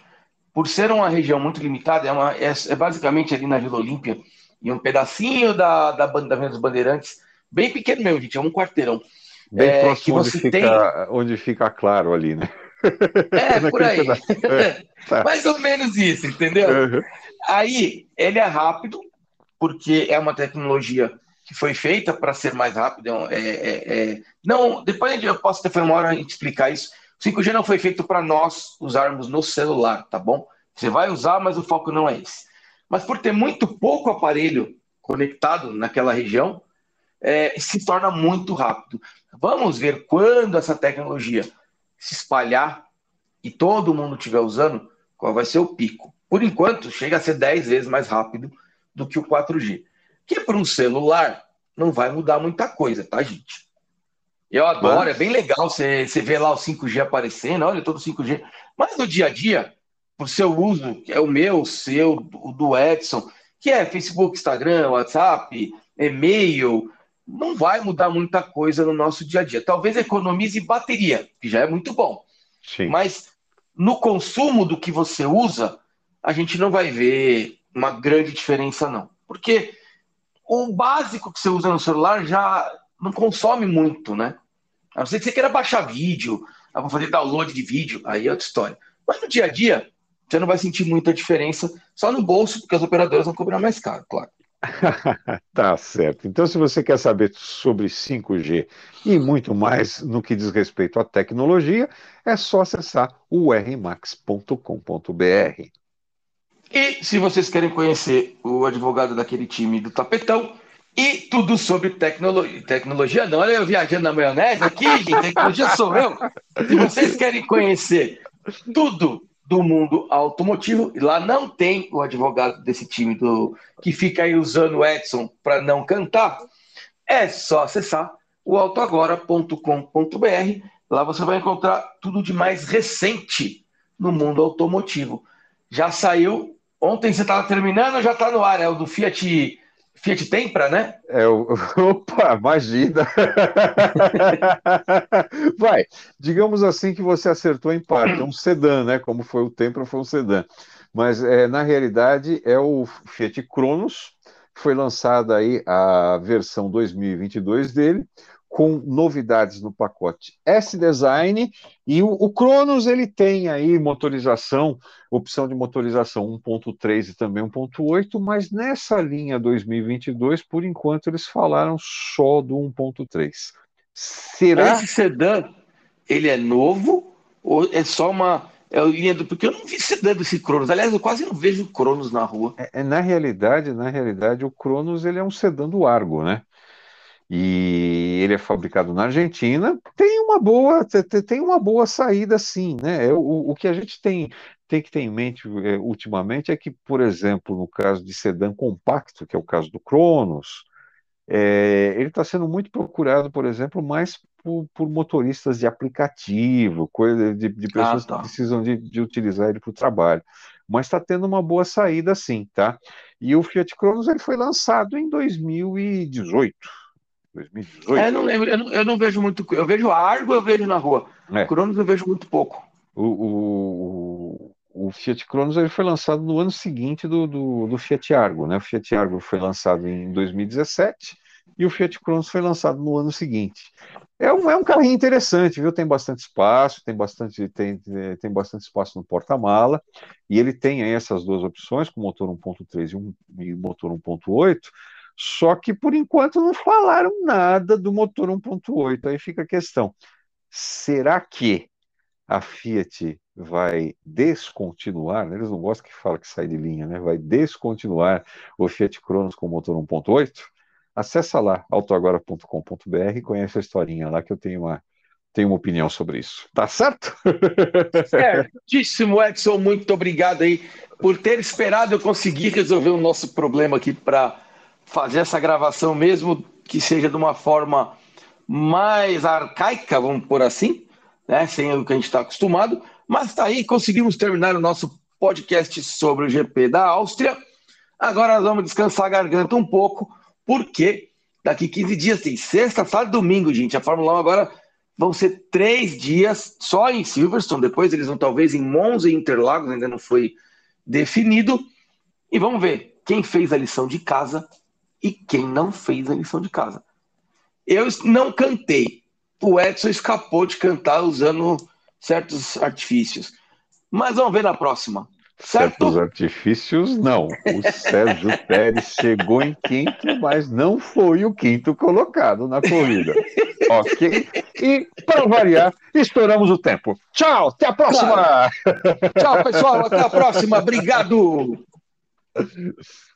por ser uma região muito limitada, é, uma, é, é basicamente ali na Vila Olímpia e um pedacinho da, da, da dos Bandeirantes, bem pequeno mesmo, gente, é um quarteirão. Bem é, próximo onde fica, tem... onde fica claro ali, né? É, por aí. É, tá. Mais ou menos isso, entendeu? Uhum. Aí, ele é rápido, porque é uma tecnologia que foi feita para ser mais rápido. É, é, é, não, depois eu posso ter uma hora explicar isso. O 5G não foi feito para nós usarmos no celular, tá bom? Você vai usar, mas o foco não é esse. Mas por ter muito pouco aparelho conectado naquela região, é, se torna muito rápido. Vamos ver quando essa tecnologia se espalhar e todo mundo estiver usando, qual vai ser o pico. Por enquanto, chega a ser 10 vezes mais rápido do que o 4G. Que para um celular não vai mudar muita coisa, tá, gente? Eu adoro, é bem legal você, você ver lá o 5G aparecendo, olha todo o 5G. Mas no dia a dia, por seu uso, que é o meu, o seu, o do Edson, que é Facebook, Instagram, WhatsApp, e-mail, não vai mudar muita coisa no nosso dia a dia. Talvez economize bateria, que já é muito bom. Sim. Mas no consumo do que você usa, a gente não vai ver uma grande diferença, não. Porque o básico que você usa no celular já não consome muito, né? A não ser que você queira baixar vídeo, ah, fazer download de vídeo, aí é outra história. Mas no dia a dia, você não vai sentir muita diferença, só no bolso, porque as operadoras vão cobrar mais caro, claro. tá certo. Então, se você quer saber sobre 5G e muito mais no que diz respeito à tecnologia, é só acessar o rmax.com.br. E se vocês querem conhecer o advogado daquele time do tapetão e tudo sobre tecnologia, não, olha eu viajando na maionese aqui, gente, tecnologia sou eu. Se vocês querem conhecer tudo do mundo automotivo. Lá não tem o advogado desse time do que fica aí usando o Edson para não cantar. É só acessar o autoagora.com.br. Lá você vai encontrar tudo de mais recente no mundo automotivo. Já saiu. Ontem você estava terminando, já está no ar, é o do Fiat Fiat Tempra, né? É. Opa, imagina! Vai, digamos assim que você acertou em parte, é um sedã, né? Como foi o Tempra, foi um sedã. Mas é, na realidade é o Fiat Cronos, foi lançada aí a versão 2022 dele, com novidades no pacote S-Design e o, o, Cronos ele tem aí motorização, opção de motorização 1.3 e também 1.8, mas nessa linha 2022, por enquanto eles falaram só do 1.3. Será esse sedã ele é novo ou é só uma é linha do porque eu não vi sedã desse Cronos. Aliás, eu quase não vejo Cronos na rua. É, é, na realidade, na realidade, o Cronos ele é um sedã do Argo, né? E ele é fabricado na Argentina, tem uma boa, tem uma boa saída sim, né? É, o, o que a gente tem, tem que ter em mente é, ultimamente é que, por exemplo, no caso de sedã compacto, que é o caso do Cronos, é, ele está sendo muito procurado, por exemplo, mais por, por motoristas de aplicativo, coisa de, de pessoas ah, tá. que precisam de, de utilizar ele para o trabalho. Mas está tendo uma boa saída sim, tá? E o Fiat Cronos ele foi lançado em 2018. 2018? É, não lembro, eu não, eu não, vejo muito. Eu vejo Argo, eu vejo na rua. É. Cronos eu vejo muito pouco. O, o, o, Fiat Cronos ele foi lançado no ano seguinte do, do, do, Fiat Argo, né? O Fiat Argo foi lançado em 2017 e o Fiat Cronos foi lançado no ano seguinte. É um, é um carrinho interessante, viu? Tem bastante espaço, tem bastante, tem, tem bastante espaço no porta-mala, e ele tem aí essas duas opções, com motor 1.3 e, um, e motor 1.8 só que por enquanto não falaram nada do motor 1.8. Aí fica a questão: será que a Fiat vai descontinuar, né? eles não gostam que fala que sai de linha, né? Vai descontinuar o Fiat Cronos com motor 1.8. Acessa lá autoagora.com.br e conhece a historinha lá que eu tenho uma tenho uma opinião sobre isso. Tá certo? Certíssimo, Edson. Muito obrigado aí por ter esperado eu conseguir resolver o nosso problema aqui para fazer essa gravação, mesmo que seja de uma forma mais arcaica, vamos por assim, né? Sem o que a gente está acostumado. Mas tá aí, conseguimos terminar o nosso podcast sobre o GP da Áustria. Agora nós vamos descansar a garganta um pouco, porque daqui 15 dias tem sexta, sábado e domingo, gente. A Fórmula 1 agora vão ser três dias só em Silverstone, depois eles vão talvez em Monza e Interlagos, ainda não foi definido. E vamos ver quem fez a lição de casa e quem não fez a lição de casa. Eu não cantei. O Edson escapou de cantar usando certos artifícios. Mas vamos ver na próxima. Certos artifícios, não. O Sérgio Pérez chegou em quinto, mas não foi o quinto colocado na corrida. ok? E, para variar, estouramos o tempo. Tchau, até a próxima! Claro. Tchau, pessoal, até a próxima. Obrigado!